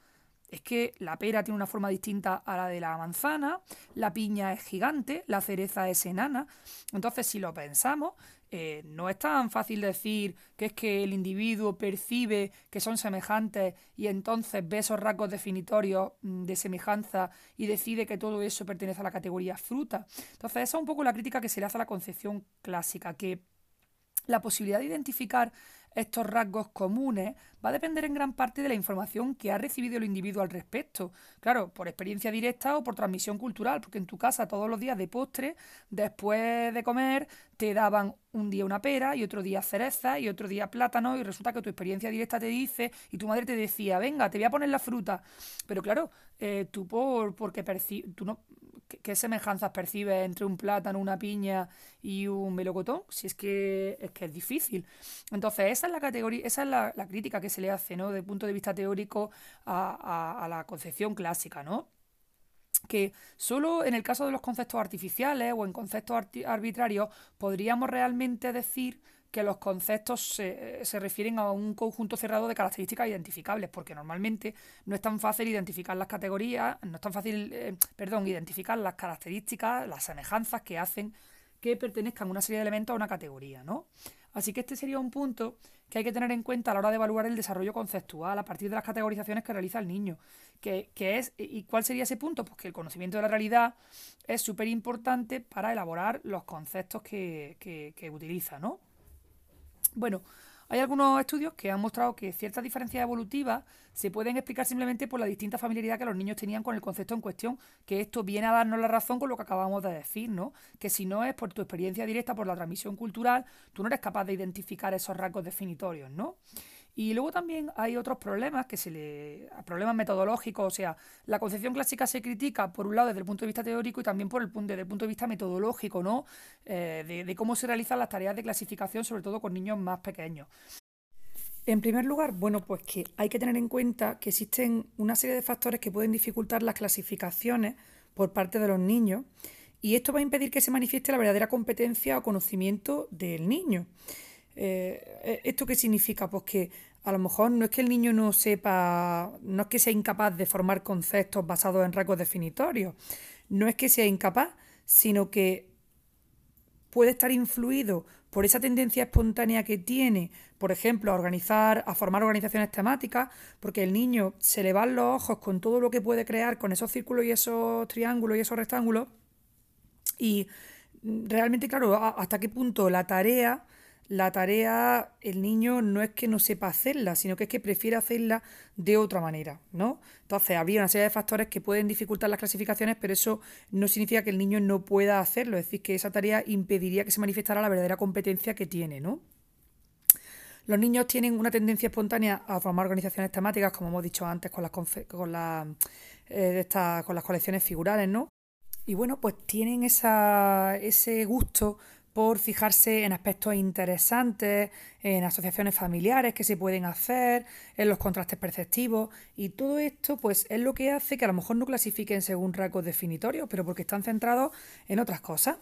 es que la pera tiene una forma distinta a la de la manzana, la piña es gigante, la cereza es enana. Entonces, si lo pensamos, eh, no es tan fácil decir que es que el individuo percibe que son semejantes y entonces ve esos rasgos definitorios mm, de semejanza y decide que todo eso pertenece a la categoría fruta. Entonces, esa es un poco la crítica que se le hace a la concepción clásica, que la posibilidad de identificar estos rasgos comunes va a depender en gran parte de la información que ha recibido el individuo al respecto. Claro, por experiencia directa o por transmisión cultural, porque en tu casa todos los días de postre, después de comer, te daban un día una pera y otro día cereza y otro día plátano y resulta que tu experiencia directa te dice y tu madre te decía, venga, te voy a poner la fruta. Pero claro, eh, tú por, porque tú no, ¿Qué, semejanzas percibes entre un plátano, una piña y un melocotón? Si es que es que es difícil. Entonces, esa es la categoría, esa es la, crítica que se le hace, ¿no? El punto de vista teórico a, a la concepción clásica, ¿no? que solo en el caso de los conceptos artificiales o en conceptos arbitrarios podríamos realmente decir que los conceptos se, se, refieren a un conjunto cerrado de características identificables, porque normalmente no es tan fácil identificar las categorías, no es tan fácil, eh, perdón, identificar las características, las semejanzas que hacen que pertenezcan una serie de elementos a una categoría, ¿no? Así que este sería un punto que hay que tener en cuenta a la hora de evaluar el desarrollo conceptual a partir de las categorizaciones que realiza el niño. Que, es, ¿Y cuál sería ese punto? Pues que el conocimiento de la realidad es súper importante para elaborar los conceptos que, que, que utiliza, ¿no? Bueno, hay algunos estudios que han mostrado que ciertas diferencias evolutivas se pueden explicar simplemente por la distinta familiaridad que los niños tenían con el concepto en cuestión, que esto viene a darnos la razón con lo que acabamos de decir, ¿no? Que si no es por tu experiencia directa, por la transmisión cultural, tú no eres capaz de identificar esos rasgos definitorios, ¿no? Y luego también hay otros problemas que se le. problemas metodológicos, o sea, la concepción clásica se critica por un lado desde el punto de vista teórico y también por el punto, desde el punto de vista metodológico, ¿no? Eh, de, cómo se realizan las tareas de clasificación, sobre todo con niños más pequeños. En primer lugar, bueno, pues que hay que tener en cuenta que existen una serie de factores que pueden dificultar las clasificaciones por parte de los niños y esto va a impedir que se manifieste la verdadera competencia o conocimiento del niño. Eh, ¿Esto qué significa? Pues que a lo mejor no es que el niño no sepa, no es que sea incapaz de formar conceptos basados en rasgos definitorios, no es que sea incapaz, sino que puede estar influido por esa tendencia espontánea que tiene, por ejemplo, a organizar, a formar organizaciones temáticas, porque el niño se le van los ojos con todo lo que puede crear, con esos círculos y esos triángulos y esos rectángulos, y realmente, claro, hasta qué punto la tarea la tarea, el niño no es que no sepa hacerla, sino que es que prefiere hacerla de otra manera, ¿no? Entonces, habría una serie de factores que pueden dificultar las clasificaciones, pero eso no significa que el niño no pueda hacerlo, es decir, que esa tarea impediría que se manifestara la verdadera competencia que tiene, ¿no? Los niños tienen una tendencia espontánea a formar organizaciones temáticas, como hemos dicho antes, con las, con, eh, con las colecciones figurales, ¿no? Y bueno, pues tienen esa, ese gusto por fijarse en aspectos interesantes, en asociaciones familiares que se pueden hacer, en los contrastes perceptivos y todo esto pues es lo que hace que a lo mejor no clasifiquen según rasgos definitorios, pero porque están centrados en otras cosas.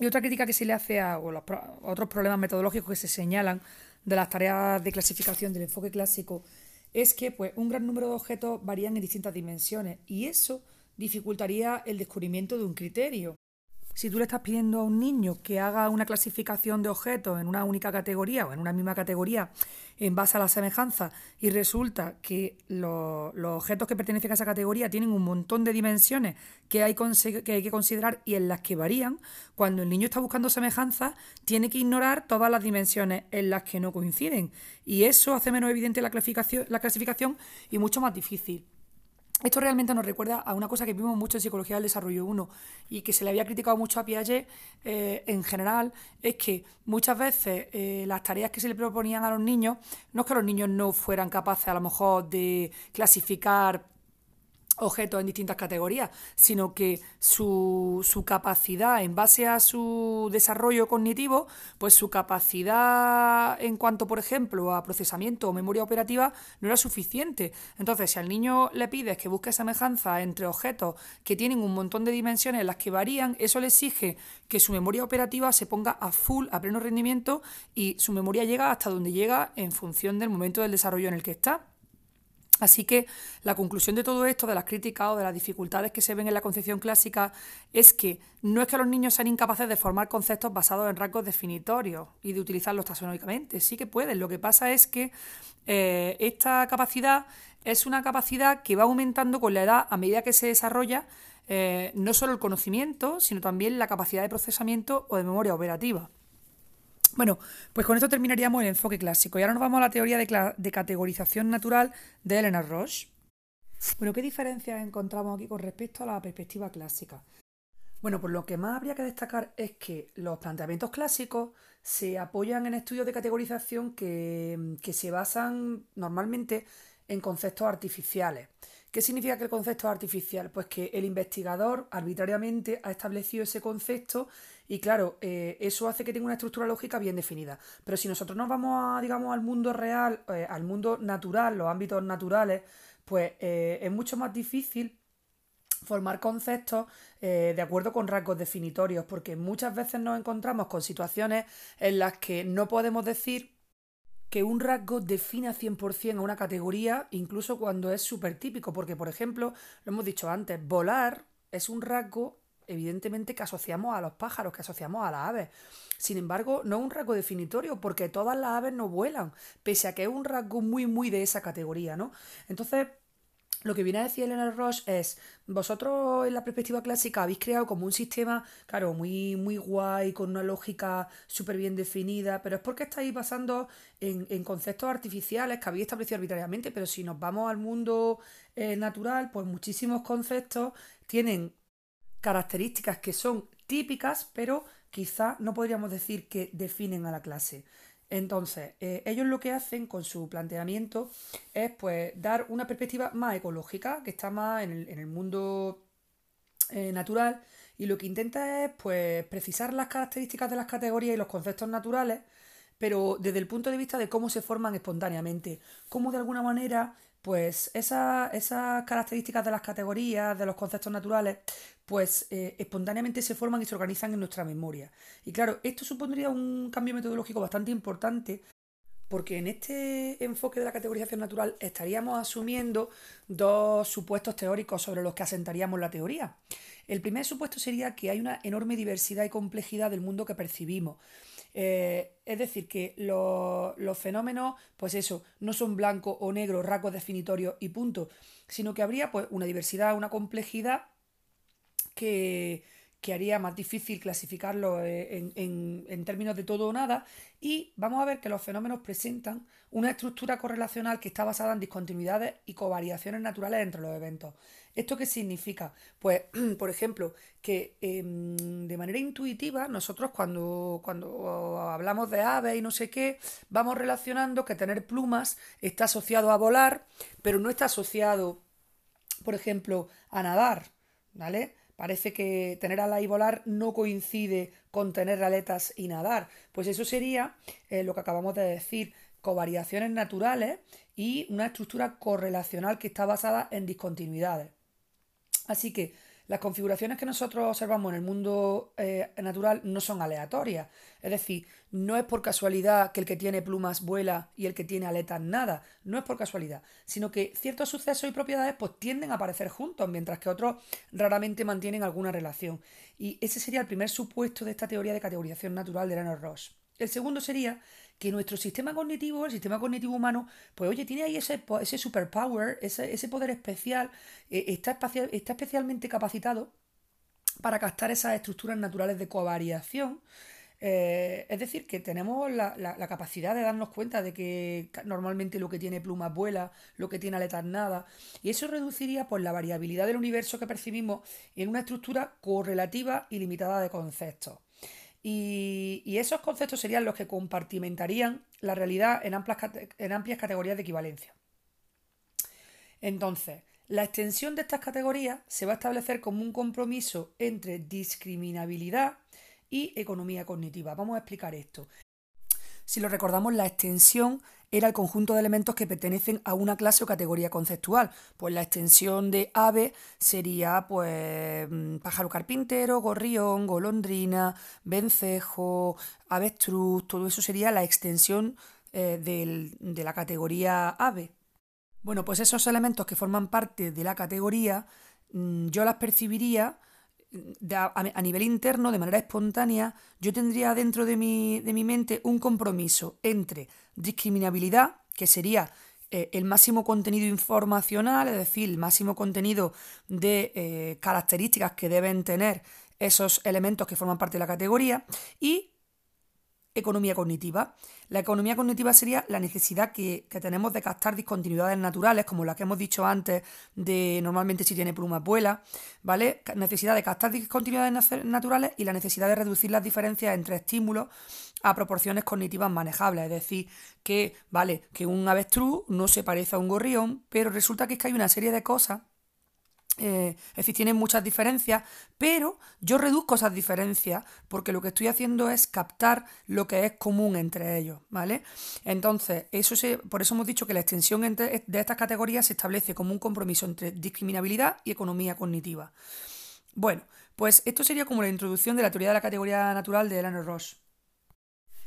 Y otra crítica que se le hace a los otros problemas metodológicos que se señalan de las tareas de clasificación del enfoque clásico es que pues, un gran número de objetos varían en distintas dimensiones y eso dificultaría el descubrimiento de un criterio. Si tú le estás pidiendo a un niño que haga una clasificación de objetos en una única categoría o en una misma categoría en base a la semejanza y resulta que los, objetos que pertenecen a esa categoría tienen un montón de dimensiones que hay, que considerar y en las que varían, cuando el niño está buscando semejanza tiene que ignorar todas las dimensiones en las que no coinciden. Y eso hace menos evidente la clasificación, la clasificación y mucho más difícil. Esto realmente nos recuerda a una cosa que vimos mucho en Psicología del Desarrollo 1 y que se le había criticado mucho a Piaget eh, en general, es que muchas veces eh, las tareas que se le proponían a los niños, no es que los niños no fueran capaces a lo mejor de clasificar objetos en distintas categorías, sino que su, su, capacidad en base a su desarrollo cognitivo, pues su capacidad en cuanto, por ejemplo, a procesamiento o memoria operativa no era suficiente. Entonces, si al niño le pides que busque semejanza entre objetos que tienen un montón de dimensiones en las que varían, eso le exige que su memoria operativa se ponga a full, a pleno rendimiento y su memoria llega hasta donde llega en función del momento del desarrollo en el que está. Así que la conclusión de todo esto, de las críticas o de las dificultades que se ven en la concepción clásica, es que no es que los niños sean incapaces de formar conceptos basados en rasgos definitorios y de utilizarlos taxonómicamente. Sí que pueden. Lo que pasa es que eh, esta capacidad es una capacidad que va aumentando con la edad a medida que se desarrolla eh, no solo el conocimiento, sino también la capacidad de procesamiento o de memoria operativa. Bueno, pues con esto terminaríamos el enfoque clásico y ahora nos vamos a la teoría de, categorización natural de Elena Roche. Bueno, ¿qué diferencias encontramos aquí con respecto a la perspectiva clásica? Bueno, pues lo que más habría que destacar es que los planteamientos clásicos se apoyan en estudios de categorización que, que se basan normalmente en conceptos artificiales. ¿Qué significa que el concepto es artificial? Pues que el investigador arbitrariamente ha establecido ese concepto y claro, eh, eso hace que tenga una estructura lógica bien definida. Pero si nosotros nos vamos a, digamos, al mundo real, eh, al mundo natural, los ámbitos naturales, pues eh, es mucho más difícil formar conceptos de acuerdo con rasgos definitorios, porque muchas veces nos encontramos con situaciones en las que no podemos decir que un rasgo defina 100% a una categoría, incluso cuando es súper típico, porque por ejemplo, lo hemos dicho antes, volar es un rasgo evidentemente que asociamos a los pájaros, que asociamos a las aves. Sin embargo, no es un rasgo definitorio porque todas las aves no vuelan, pese a que es un rasgo muy, muy de esa categoría, ¿no? Entonces, lo que viene a decir Elena Roche es, vosotros en la perspectiva clásica habéis creado como un sistema, claro, muy, muy guay, con una lógica súper bien definida, pero es porque estáis basando en, conceptos artificiales que habéis establecido arbitrariamente, pero si nos vamos al mundo eh, natural, pues muchísimos conceptos tienen características que son típicas, pero quizá no podríamos decir que definen a la clase. Entonces, eh, ellos lo que hacen con su planteamiento es pues dar una perspectiva más ecológica, que está más en el, mundo eh, natural, y lo que intenta es pues precisar las características de las categorías y los conceptos naturales pero desde el punto de vista de cómo se forman espontáneamente, cómo de alguna manera pues esas, esas características de las categorías, de los conceptos naturales, pues eh, espontáneamente se forman y se organizan en nuestra memoria. Y claro, esto supondría un cambio metodológico bastante importante porque en este enfoque de la categorización natural estaríamos asumiendo dos supuestos teóricos sobre los que asentaríamos la teoría. El primer supuesto sería que hay una enorme diversidad y complejidad del mundo que percibimos. Eh, es decir, que los, fenómenos, pues eso, no son blanco o negro, rasgos definitorios y punto, sino que habría pues una diversidad, una complejidad que, que haría más difícil clasificarlo eh, en, términos de todo o nada. Y vamos a ver que los fenómenos presentan una estructura correlacional que está basada en discontinuidades y covariaciones naturales entre los eventos. ¿Esto qué significa? Pues, por ejemplo, que em, de manera intuitiva nosotros cuando, cuando hablamos de aves y no sé qué, vamos relacionando que tener plumas está asociado a volar, pero no está asociado, por ejemplo, a nadar, ¿vale? Parece que tener alas y volar no coincide con tener aletas y nadar. Pues eso sería eh, lo que acabamos de decir, covariaciones naturales y una estructura correlacional que está basada en discontinuidades. Así que las configuraciones que nosotros observamos en el mundo eh, natural no son aleatorias. Es decir, no es por casualidad que el que tiene plumas vuela y el que tiene aletas nada. No es por casualidad. Sino que ciertos sucesos y propiedades pues, tienden a aparecer juntos, mientras que otros raramente mantienen alguna relación. Y ese sería el primer supuesto de esta teoría de categorización natural de Leonard Ross. El segundo sería que nuestro sistema cognitivo, el sistema cognitivo humano, pues oye, tiene ahí ese, ese superpower, ese, ese poder especial, eh, está, está especialmente capacitado para captar esas estructuras naturales de covariación. Eh, es decir, que tenemos la, la, capacidad de darnos cuenta de que normalmente lo que tiene plumas vuela, lo que tiene aletas nada, y eso reduciría pues, la variabilidad del universo que percibimos en una estructura correlativa y limitada de conceptos. Y, esos conceptos serían los que compartimentarían la realidad en en amplias categorías de equivalencia. Entonces, la extensión de estas categorías se va a establecer como un compromiso entre discriminabilidad y economía cognitiva. Vamos a explicar esto. Si lo recordamos, la extensión era el conjunto de elementos que pertenecen a una clase o categoría conceptual. Pues la extensión de ave sería pues mm, pájaro carpintero, gorrión, golondrina, vencejo, avestruz, todo eso sería la extensión eh, de la categoría ave. Bueno, pues esos elementos que forman parte de la categoría mm, yo las percibiría a, nivel interno, de manera espontánea, yo tendría dentro de mi, de mi mente un compromiso entre discriminabilidad, que sería eh, el máximo contenido informacional, es decir, el máximo contenido de eh, características que deben tener esos elementos que forman parte de la categoría, y economía cognitiva. La economía cognitiva sería la necesidad que, tenemos de captar discontinuidades naturales, como la que hemos dicho antes, de normalmente si tiene plumas vuela, ¿vale? Necesidad de captar discontinuidades naturales y la necesidad de reducir las diferencias entre estímulos a proporciones cognitivas manejables. Es decir, que, vale, que un avestruz no se parece a un gorrión, pero resulta que es que hay una serie de cosas eh, es decir, tienen muchas diferencias, pero yo reduzco esas diferencias porque lo que estoy haciendo es captar lo que es común entre ellos, ¿vale? Entonces, eso se, por eso hemos dicho que la extensión de estas categorías se establece como un compromiso entre discriminabilidad y economía cognitiva. Bueno, pues esto sería como la introducción de la teoría de la categoría natural de Eleanor Ross.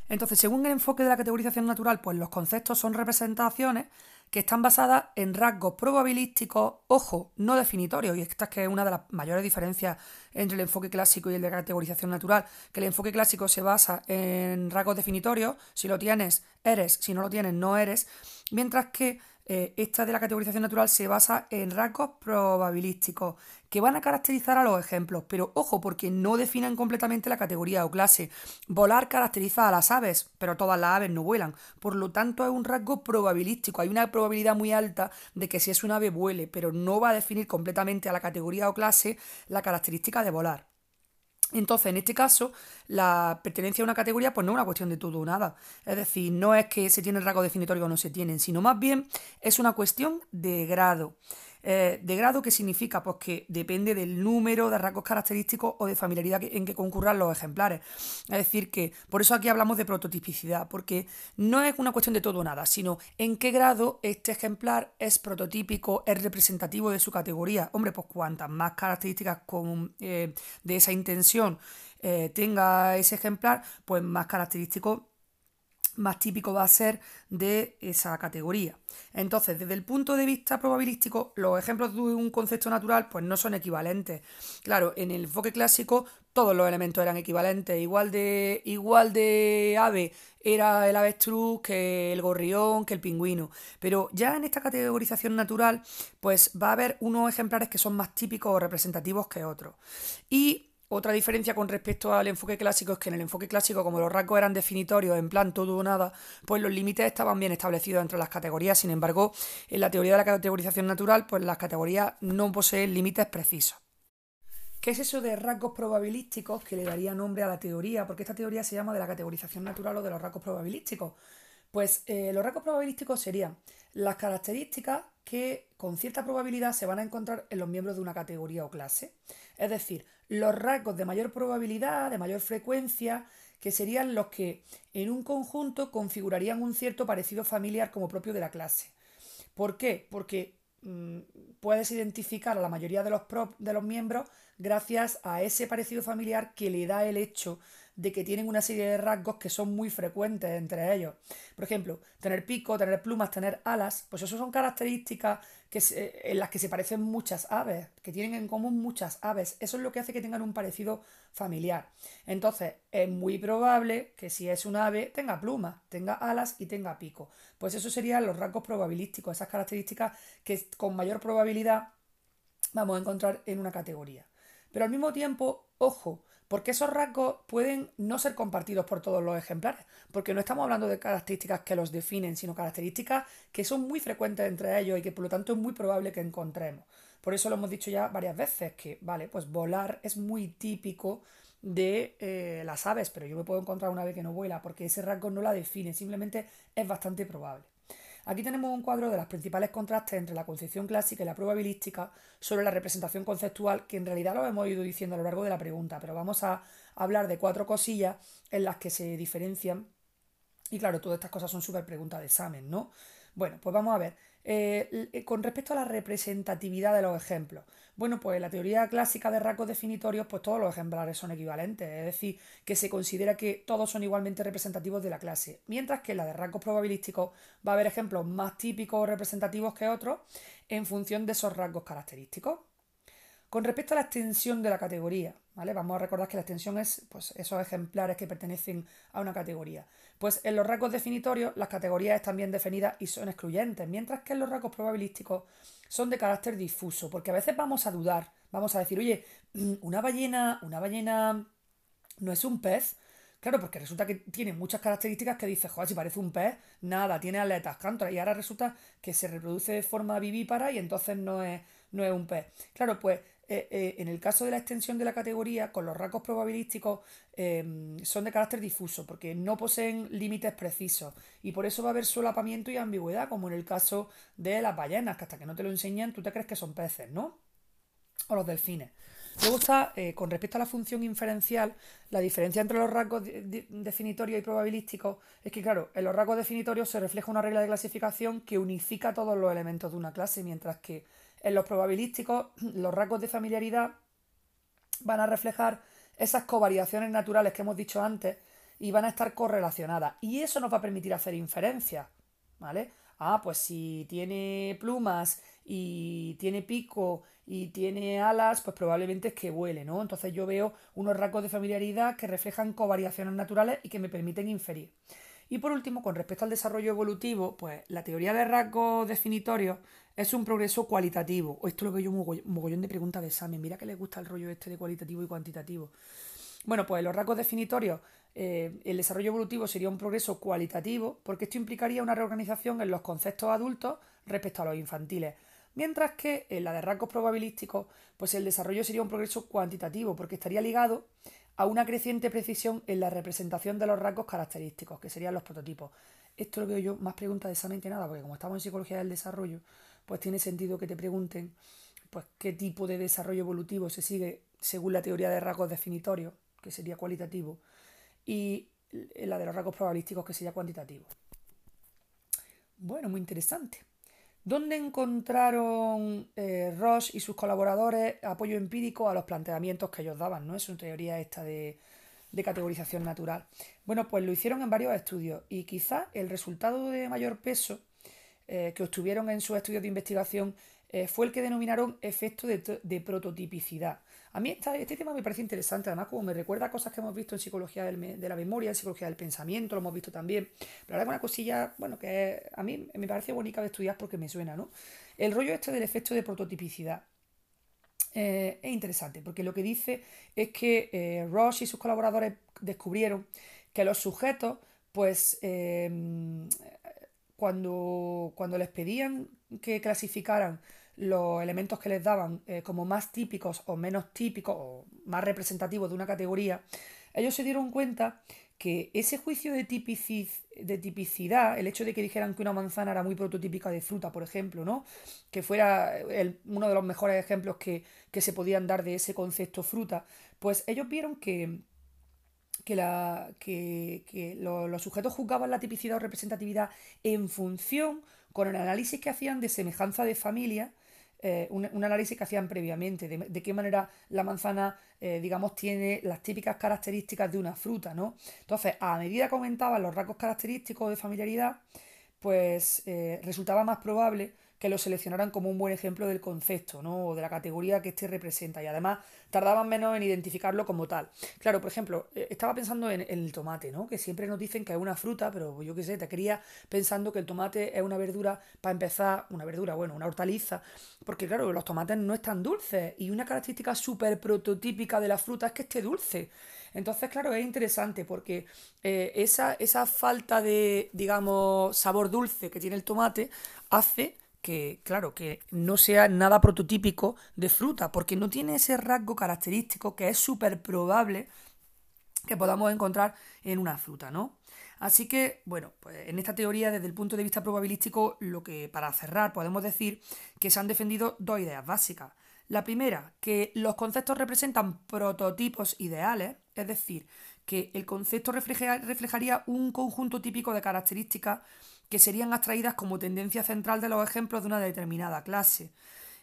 Entonces, según el enfoque de la categorización natural, pues los conceptos son representaciones que están basadas en rasgos probabilísticos, ojo, no definitorios, y esta es que es una de las mayores diferencias entre el enfoque clásico y el de categorización natural, que el enfoque clásico se basa en rasgos definitorios, si lo tienes, eres, si no lo tienes, no eres, mientras que eh, esta de la categorización natural se basa en rasgos probabilísticos que van a caracterizar a los ejemplos, pero ojo, porque no definen completamente la categoría o clase. Volar caracteriza a las aves, pero todas las aves no vuelan. Por lo tanto, es un rasgo probabilístico. Hay una probabilidad muy alta de que si es un ave vuele, pero no va a definir completamente a la categoría o clase la característica de volar. Entonces, en este caso, la pertenencia a una categoría pues no es una cuestión de todo o nada. Es decir, no es que se tiene rasgo definitorio o no se tienen, sino más bien es una cuestión de grado. Eh, de grado, ¿qué significa? Pues que depende del número de rasgos característicos o de familiaridad en que concurran los ejemplares. Es decir, que por eso aquí hablamos de prototipicidad, porque no es una cuestión de todo o nada, sino en qué grado este ejemplar es prototípico, es representativo de su categoría. Hombre, pues cuantas más características con, eh, de esa intención eh, tenga ese ejemplar, pues más característico más típico va a ser de esa categoría. Entonces, desde el punto de vista probabilístico, los ejemplos de un concepto natural pues no son equivalentes. Claro, en el enfoque clásico todos los elementos eran equivalentes. Igual de, igual de ave era el avestruz que el gorrión, que el pingüino. Pero ya en esta categorización natural, pues va a haber unos ejemplares que son más típicos o representativos que otros. Y otra diferencia con respecto al enfoque clásico es que en el enfoque clásico, como los rasgos eran definitorios, en plan todo o nada, pues los límites estaban bien establecidos entre las categorías. Sin embargo, en la teoría de la categorización natural, pues las categorías no poseen límites precisos. ¿Qué es eso de rasgos probabilísticos que le daría nombre a la teoría? Porque esta teoría se llama de la categorización natural o de los rasgos probabilísticos. Pues eh, los rasgos probabilísticos serían las características que con cierta probabilidad se van a encontrar en los miembros de una categoría o clase. Es decir, los rasgos de mayor probabilidad, de mayor frecuencia, que serían los que en un conjunto configurarían un cierto parecido familiar como propio de la clase. ¿Por qué? Porque mm, puedes identificar a la mayoría de los, de los miembros gracias a ese parecido familiar que le da el hecho de que tienen una serie de rasgos que son muy frecuentes entre ellos. Por ejemplo, tener pico, tener plumas, tener alas, pues eso son características que en las que se parecen muchas aves, que tienen en común muchas aves. Eso es lo que hace que tengan un parecido familiar. Entonces, es muy probable que si es un ave tenga plumas, tenga alas y tenga pico. Pues eso serían los rasgos probabilísticos, esas características que con mayor probabilidad vamos a encontrar en una categoría. Pero al mismo tiempo, ojo, porque esos rasgos pueden no ser compartidos por todos los ejemplares, porque no estamos hablando de características que los definen, sino características que son muy frecuentes entre ellos y que por lo tanto es muy probable que encontremos. Por eso lo hemos dicho ya varias veces, que, vale, pues volar es muy típico de eh, las aves, pero yo me puedo encontrar una ave que no vuela, porque ese rasgo no la define, simplemente es bastante probable. Aquí tenemos un cuadro de los principales contrastes entre la concepción clásica y la probabilística sobre la representación conceptual, que en realidad lo hemos ido diciendo a lo largo de la pregunta, pero vamos a hablar de cuatro cosillas en las que se diferencian. Y claro, todas estas cosas son súper preguntas de examen, ¿no? Bueno, pues vamos a ver. Eh, eh, con respecto a la representatividad de los ejemplos, bueno, pues la teoría clásica de rasgos definitorios, pues todos los ejemplares son equivalentes, es decir, que se considera que todos son igualmente representativos de la clase, mientras que en la de rasgos probabilísticos va a haber ejemplos más típicos o representativos que otros en función de esos rasgos característicos. Con respecto a la extensión de la categoría, ¿vale? Vamos a recordar que la extensión es pues, esos ejemplares que pertenecen a una categoría. Pues en los rasgos definitorios las categorías están bien definidas y son excluyentes, mientras que en los rasgos probabilísticos son de carácter difuso, porque a veces vamos a dudar, vamos a decir, oye, mm, una ballena, una ballena no es un pez, Claro, porque resulta que tiene muchas características que dices, joder, si parece un pez, nada, tiene aletas, cantos, y ahora resulta que se reproduce de forma vivípara y entonces no es, no es un pez. Claro, pues eh, eh, en el caso de la extensión de la categoría, con los rasgos probabilísticos em, son de carácter difuso, porque no poseen límites precisos, y por eso va a haber solapamiento y ambigüedad, como en el caso de las ballenas, que hasta que no te lo enseñan, tú te crees que son peces, ¿no? O los delfines. Luego está, eh, con respecto a la función inferencial, la diferencia entre los rasgos definitorios y probabilísticos es que, claro, en los rasgos definitorios se refleja una regla de clasificación que unifica todos los elementos de una clase, mientras que en los probabilísticos los rasgos de familiaridad van a reflejar esas covariaciones naturales que hemos dicho antes y van a estar correlacionadas. Y eso nos va a permitir hacer inferencias, ¿vale? Ah, pues si tiene plumas y tiene pico y tiene alas, pues probablemente es que vuele, ¿no? Entonces yo veo unos rasgos de familiaridad que reflejan covariaciones naturales y que me permiten inferir. Y por último, con respecto al desarrollo evolutivo, pues la teoría de rasgos definitorios es un progreso cualitativo. Esto lo veo yo un mogollón de preguntas de examen. Mira que le gusta el rollo este de cualitativo y cuantitativo. Bueno, pues los rasgos definitorios, eh, el desarrollo evolutivo sería un progreso cualitativo, porque esto implicaría una reorganización en los conceptos adultos respecto a los infantiles. Mientras que en la de rasgos probabilísticos, pues el desarrollo sería un progreso cuantitativo, porque estaría ligado a una creciente precisión en la representación de los rasgos característicos, que serían los prototipos. Esto lo veo yo más preguntas de examen que nada, porque como estamos en psicología del desarrollo, pues tiene sentido que te pregunten pues qué tipo de desarrollo evolutivo se sigue según la teoría de rasgos definitorios, que sería cualitativo, y la de los rasgos probabilísticos, que sería cuantitativo. Bueno, muy interesante. ¿Dónde encontraron eh, Roche y sus colaboradores apoyo empírico a los planteamientos que ellos daban? ¿no? Es una teoría esta de, categorización natural. Bueno, pues lo hicieron en varios estudios y quizá el resultado de mayor peso eh, que obtuvieron en sus estudios de investigación eh, fue el que denominaron efecto de, prototipicidad. A mí este tema me parece interesante, además como me recuerda a cosas que hemos visto en psicología de la memoria, en psicología del pensamiento, lo hemos visto también. Pero ahora una cosilla, bueno, que a mí me parece bonita de estudiar porque me suena, ¿no? El rollo este del efecto de prototipicidad. Eh, es interesante porque lo que dice es que eh, Roche y sus colaboradores descubrieron que los sujetos, pues cuando, cuando les pedían que clasificaran los elementos que les daban eh, como más típicos o menos típicos o más representativos de una categoría, ellos se dieron cuenta que ese juicio de, tipicidad, el hecho de que dijeran que una manzana era muy prototípica de fruta, por ejemplo, ¿no? que fuera uno de los mejores ejemplos que, se podían dar de ese concepto fruta, pues ellos vieron que, que, la, que, los sujetos juzgaban la tipicidad o representatividad en función con el análisis que hacían de semejanza de familia eh, un, análisis que hacían previamente, de, qué manera la manzana, eh, digamos, tiene las típicas características de una fruta, ¿no? Entonces, a medida que aumentaban los rasgos característicos de familiaridad, pues eh, resultaba más probable que lo seleccionaran como un buen ejemplo del concepto, ¿no? O de la categoría que este representa. Y además tardaban menos en identificarlo como tal. Claro, por ejemplo, eh, estaba pensando en, el tomate, ¿no? Que siempre nos dicen que es una fruta, pero yo qué sé, te quería pensando que el tomate es una verdura, para empezar, una verdura, bueno, una hortaliza. Porque claro, los tomates no están dulces. Y una característica súper prototípica de la fruta es que esté dulce. Entonces, claro, es interesante porque eh, esa, esa falta de, digamos, sabor dulce que tiene el tomate hace que, claro, que no sea nada prototípico de fruta, porque no tiene ese rasgo característico que es súper probable que podamos encontrar en una fruta, ¿no? Así que, bueno, pues en esta teoría, desde el punto de vista probabilístico, lo que para cerrar podemos decir que se han defendido dos ideas básicas. La primera, que los conceptos representan prototipos ideales, es decir, que el concepto reflejaría un conjunto típico de características que serían extraídas como tendencia central de los ejemplos de una determinada clase.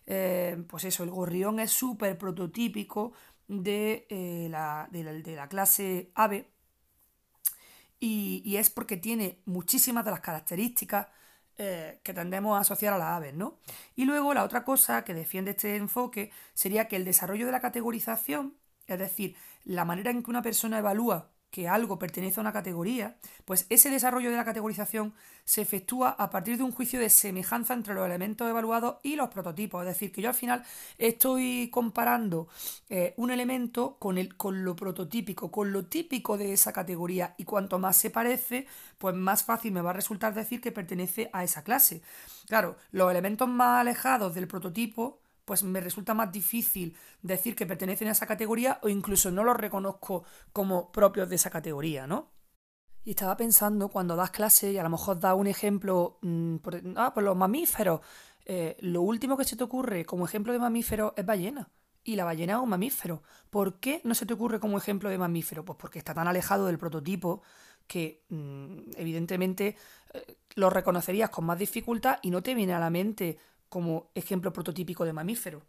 Eh, pues eso, el gorrión es súper prototípico de, eh, la, de, la, clase ave y, es porque tiene muchísimas de las características eh, que tendemos a asociar a las aves, ¿no? Y luego la otra cosa que defiende este enfoque sería que el desarrollo de la categorización, es decir, la manera en que una persona evalúa que algo pertenece a una categoría, pues ese desarrollo de la categorización se efectúa a partir de un juicio de semejanza entre los elementos evaluados y los prototipos. Es decir, que yo al final estoy comparando eh, un elemento con, el, con lo prototípico, con lo típico de esa categoría y cuanto más se parece, pues más fácil me va a resultar decir que pertenece a esa clase. Claro, los elementos más alejados del prototipo pues me resulta más difícil decir que pertenecen a esa categoría o incluso no los reconozco como propios de esa categoría, ¿no? Y estaba pensando cuando das clase y a lo mejor das un ejemplo, mm, por, ah, pues los mamíferos. Eh, lo último que se te ocurre como ejemplo de mamífero es ballena. Y la ballena es un mamífero. ¿Por qué no se te ocurre como ejemplo de mamífero? Pues porque está tan alejado del prototipo que mm, evidentemente eh, lo reconocerías con más dificultad y no te viene a la mente como ejemplo prototípico de mamífero.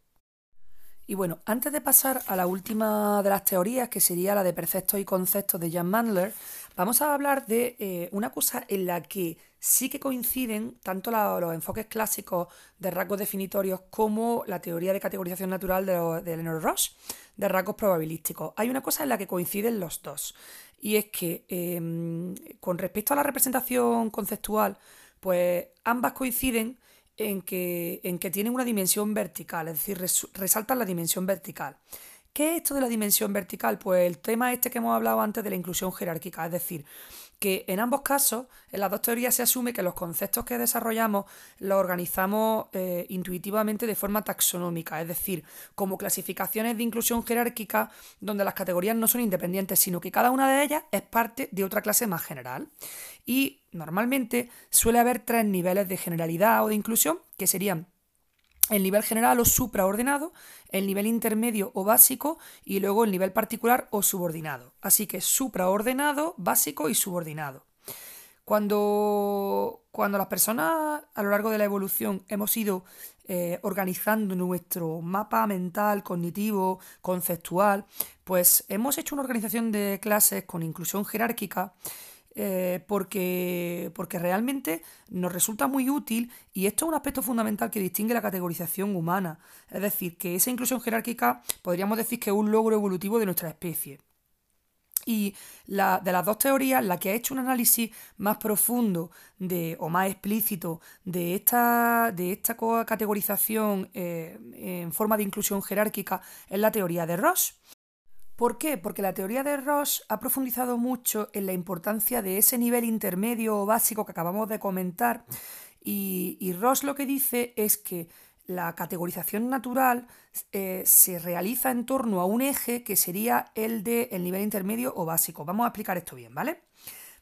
Y bueno, antes de pasar a la última de las teorías, que sería la de perceptos y conceptos de Jan Mandler, vamos a hablar de eh, una cosa en la que sí que coinciden tanto los enfoques clásicos de rasgos definitorios como la teoría de categorización natural de, de Eleanor Roche, de rasgos probabilísticos. Hay una cosa en la que coinciden los dos, y es que em, con respecto a la representación conceptual, pues ambas coinciden en que, en que tienen una dimensión vertical, es decir, resaltan la dimensión vertical. ¿Qué es esto de la dimensión vertical? Pues el tema este que hemos hablado antes de la inclusión jerárquica, es decir, que en ambos casos, en las dos teorías se asume que los conceptos que desarrollamos los organizamos eh, intuitivamente de forma taxonómica, es decir, como clasificaciones de inclusión jerárquica donde las categorías no son independientes, sino que cada una de ellas es parte de otra clase más general. Y normalmente suele haber tres niveles de generalidad o de inclusión, que serían el nivel general o supraordenado, el nivel intermedio o básico y luego el nivel particular o subordinado. Así que supraordenado, básico y subordinado. Cuando, cuando las personas a lo largo de la evolución hemos ido eh, organizando nuestro mapa mental, cognitivo, conceptual, pues hemos hecho una organización de clases con inclusión jerárquica eh, porque, porque realmente nos resulta muy útil y esto es un aspecto fundamental que distingue la categorización humana. Es decir, que esa inclusión jerárquica podríamos decir que es un logro evolutivo de nuestra especie. Y la, de las dos teorías, la que ha hecho un análisis más profundo de, o más explícito de esta, de esta categorización eh, en forma de inclusión jerárquica es la teoría de Roche. ¿Por qué? Porque la teoría de Roche ha profundizado mucho en la importancia de ese nivel intermedio o básico que acabamos de comentar y, y Roche lo que dice es que la categorización natural eh, se realiza en torno a un eje que sería el de el nivel intermedio o básico. Vamos a explicar esto bien, ¿vale?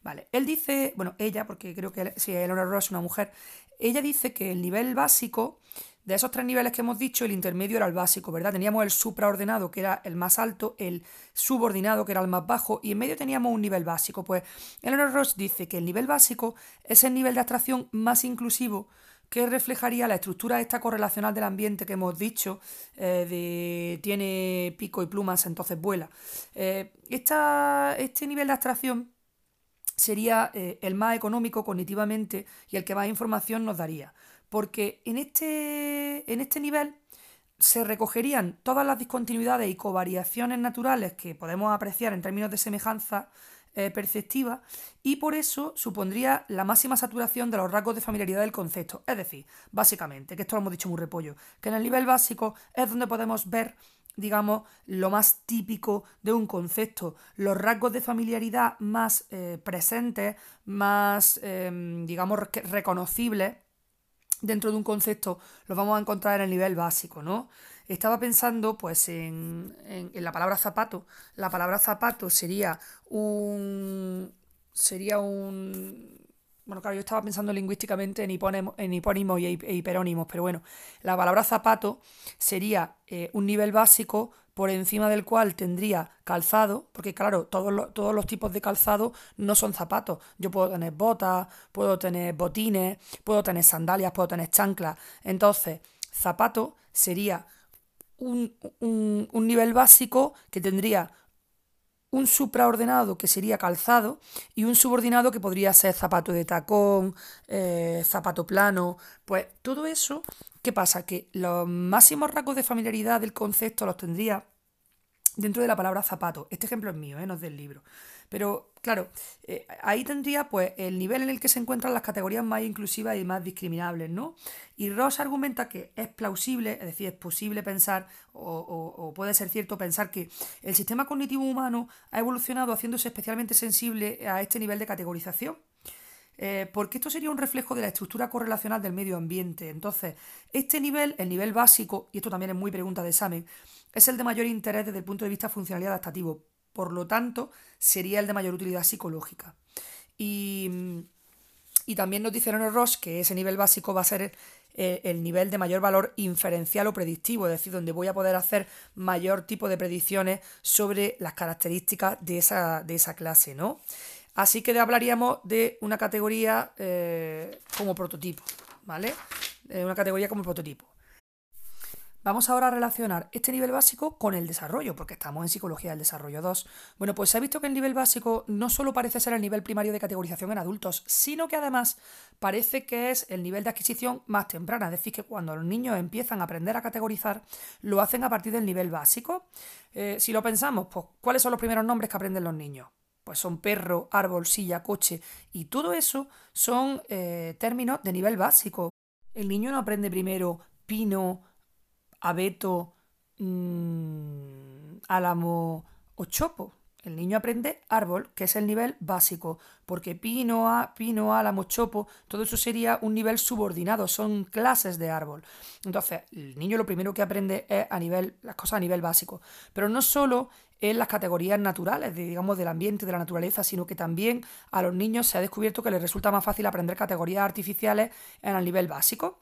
Vale, él dice, bueno, ella, porque creo que si Eleanor Roche es una mujer, ella dice que el nivel básico de esos tres niveles que hemos dicho, el intermedio era el básico, ¿verdad? Teníamos el supraordenado, que era el más alto, el subordinado, que era el más bajo, y en medio teníamos un nivel básico. Pues Eleanor Ross dice que el nivel básico es el nivel de abstracción más inclusivo que reflejaría la estructura esta correlacional del ambiente que hemos dicho, eh, de tiene pico y plumas, entonces vuela. Eh, este nivel de abstracción sería eh, el más económico cognitivamente y el que más información nos daría porque en este, en este nivel se recogerían todas las discontinuidades y covariaciones naturales que podemos apreciar en términos de semejanza eh, perceptiva y por eso supondría la máxima saturación de los rasgos de familiaridad del concepto. Es decir, básicamente, que esto lo hemos dicho muy repollo, que en el nivel básico es donde podemos ver digamos, lo más típico de un concepto, los rasgos de familiaridad más eh, presentes, más, em, digamos, reconocibles dentro de un concepto los vamos a encontrar en el nivel básico, ¿no? Estaba pensando pues en, en, la palabra zapato. La palabra zapato sería un. sería un. Bueno, claro, yo estaba pensando lingüísticamente en, hipónimos y hiperónimos, pero bueno, la palabra zapato sería eh, un nivel básico por encima del cual tendría calzado, porque claro, todos los, todos los tipos de calzado no son zapatos. Yo puedo tener botas, puedo tener botines, puedo tener sandalias, puedo tener chanclas. Entonces, zapato sería un, un nivel básico que tendría un supraordenado que sería calzado y un subordinado que podría ser zapato de tacón, eh, zapato plano, pues todo eso, ¿qué pasa? Que los máximos rasgos de familiaridad del concepto los tendría dentro de la palabra zapato. Este ejemplo es mío, ¿eh? no es del libro. Pero claro, eh, ahí tendría pues el nivel en el que se encuentran las categorías más inclusivas y más discriminables, ¿no? Y Ross argumenta que es plausible, es decir, es posible pensar, o, puede ser cierto pensar que el sistema cognitivo humano ha evolucionado haciéndose especialmente sensible a este nivel de categorización. Eh, porque esto sería un reflejo de la estructura correlacional del medio ambiente. Entonces, este nivel, el nivel básico, y esto también es muy pregunta de examen, es el de mayor interés desde el punto de vista funcional y adaptativo. Por lo tanto, sería el de mayor utilidad psicológica. Y, también nos dice Leonard Ross que ese nivel básico va a ser eh, el nivel de mayor valor inferencial o predictivo, es decir, donde voy a poder hacer mayor tipo de predicciones sobre las características de esa, de esa clase, ¿no? Así que hablaríamos de una categoría eh, como prototipo, ¿vale? una categoría como prototipo. Vamos ahora a relacionar este nivel básico con el desarrollo, porque estamos en Psicología del Desarrollo 2. Bueno, pues se ha visto que el nivel básico no solo parece ser el nivel primario de categorización en adultos, sino que además parece que es el nivel de adquisición más temprana. Es decir, que cuando los niños empiezan a aprender a categorizar, lo hacen a partir del nivel básico. Eh, si lo pensamos, pues, ¿cuáles son los primeros nombres que aprenden los niños? Pues son perro, árbol, silla, coche, y todo eso son eh, términos de nivel básico. El niño no aprende primero pino, abeto, mmm, álamo o chopo. El niño aprende árbol, que es el nivel básico, porque pino, a, pino, álamo, chopo, todo eso sería un nivel subordinado, son clases de árbol. Entonces, el niño lo primero que aprende es a nivel, las cosas a nivel básico. Pero no solo en las categorías naturales, digamos, del ambiente, de la naturaleza, sino que también a los niños se ha descubierto que les resulta más fácil aprender categorías artificiales en el nivel básico.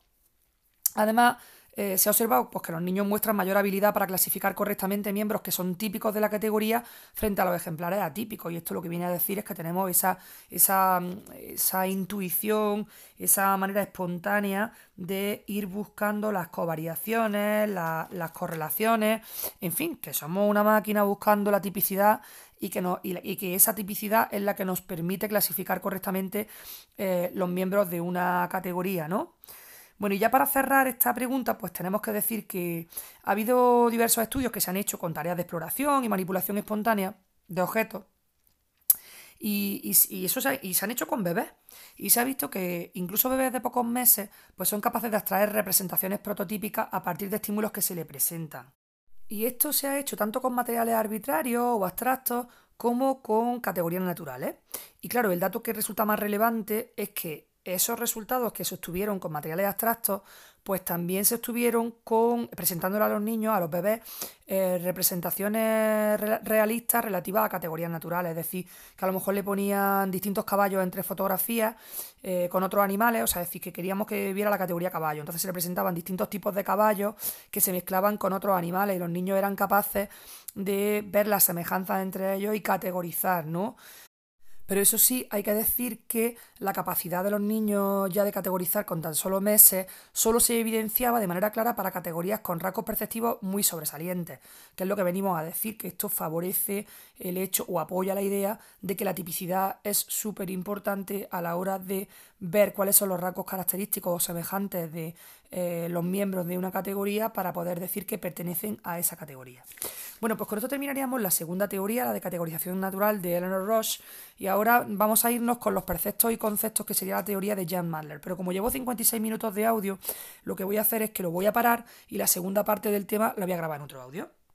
Además, eh, se ha observado pues, que los niños muestran mayor habilidad para clasificar correctamente miembros que son típicos de la categoría frente a los ejemplares atípicos. Y esto lo que viene a decir es que tenemos esa, esa, esa intuición, esa manera espontánea de ir buscando las covariaciones, las correlaciones, en fin, que somos una máquina buscando la tipicidad y que, no, y, que esa tipicidad es la que nos permite clasificar correctamente eh, los miembros de una categoría, ¿no? Bueno, y ya para cerrar esta pregunta, pues tenemos que decir que ha habido diversos estudios que se han hecho con tareas de exploración y manipulación espontánea de objetos. Y, eso se, y se han hecho con bebés. Y se ha visto que incluso bebés de pocos meses pues son capaces de extraer representaciones prototípicas a partir de estímulos que se le presentan. Y esto se ha hecho tanto con materiales arbitrarios o abstractos como con categorías naturales. Y claro, el dato que resulta más relevante es que esos resultados que se obtuvieron con materiales abstractos, pues también se obtuvieron con, presentándole a los niños, a los bebés, eh, representaciones realistas relativas a categorías naturales. Es decir, que a lo mejor le ponían distintos caballos entre fotografías eh, con otros animales, o sea, es decir, que queríamos que viera la categoría caballo. Entonces se le presentaban distintos tipos de caballos que se mezclaban con otros animales y los niños eran capaces de ver las semejanzas entre ellos y categorizar, ¿no? Pero eso sí, hay que decir que la capacidad de los niños ya de categorizar con tan solo meses solo se evidenciaba de manera clara para categorías con rasgos perceptivos muy sobresalientes, que es lo que venimos a decir, que esto favorece el hecho o apoya la idea de que la tipicidad es súper importante a la hora de ver cuáles son los rasgos característicos o semejantes de eh, los miembros de una categoría para poder decir que pertenecen a esa categoría. Bueno, pues con esto terminaríamos la segunda teoría, la de categorización natural de Eleanor Roche, y ahora vamos a irnos con los preceptos y conceptos que sería la teoría de Jan Mandler. Pero como llevo 56 minutos de audio, lo que voy a hacer es que lo voy a parar y la segunda parte del tema la voy a grabar en otro audio.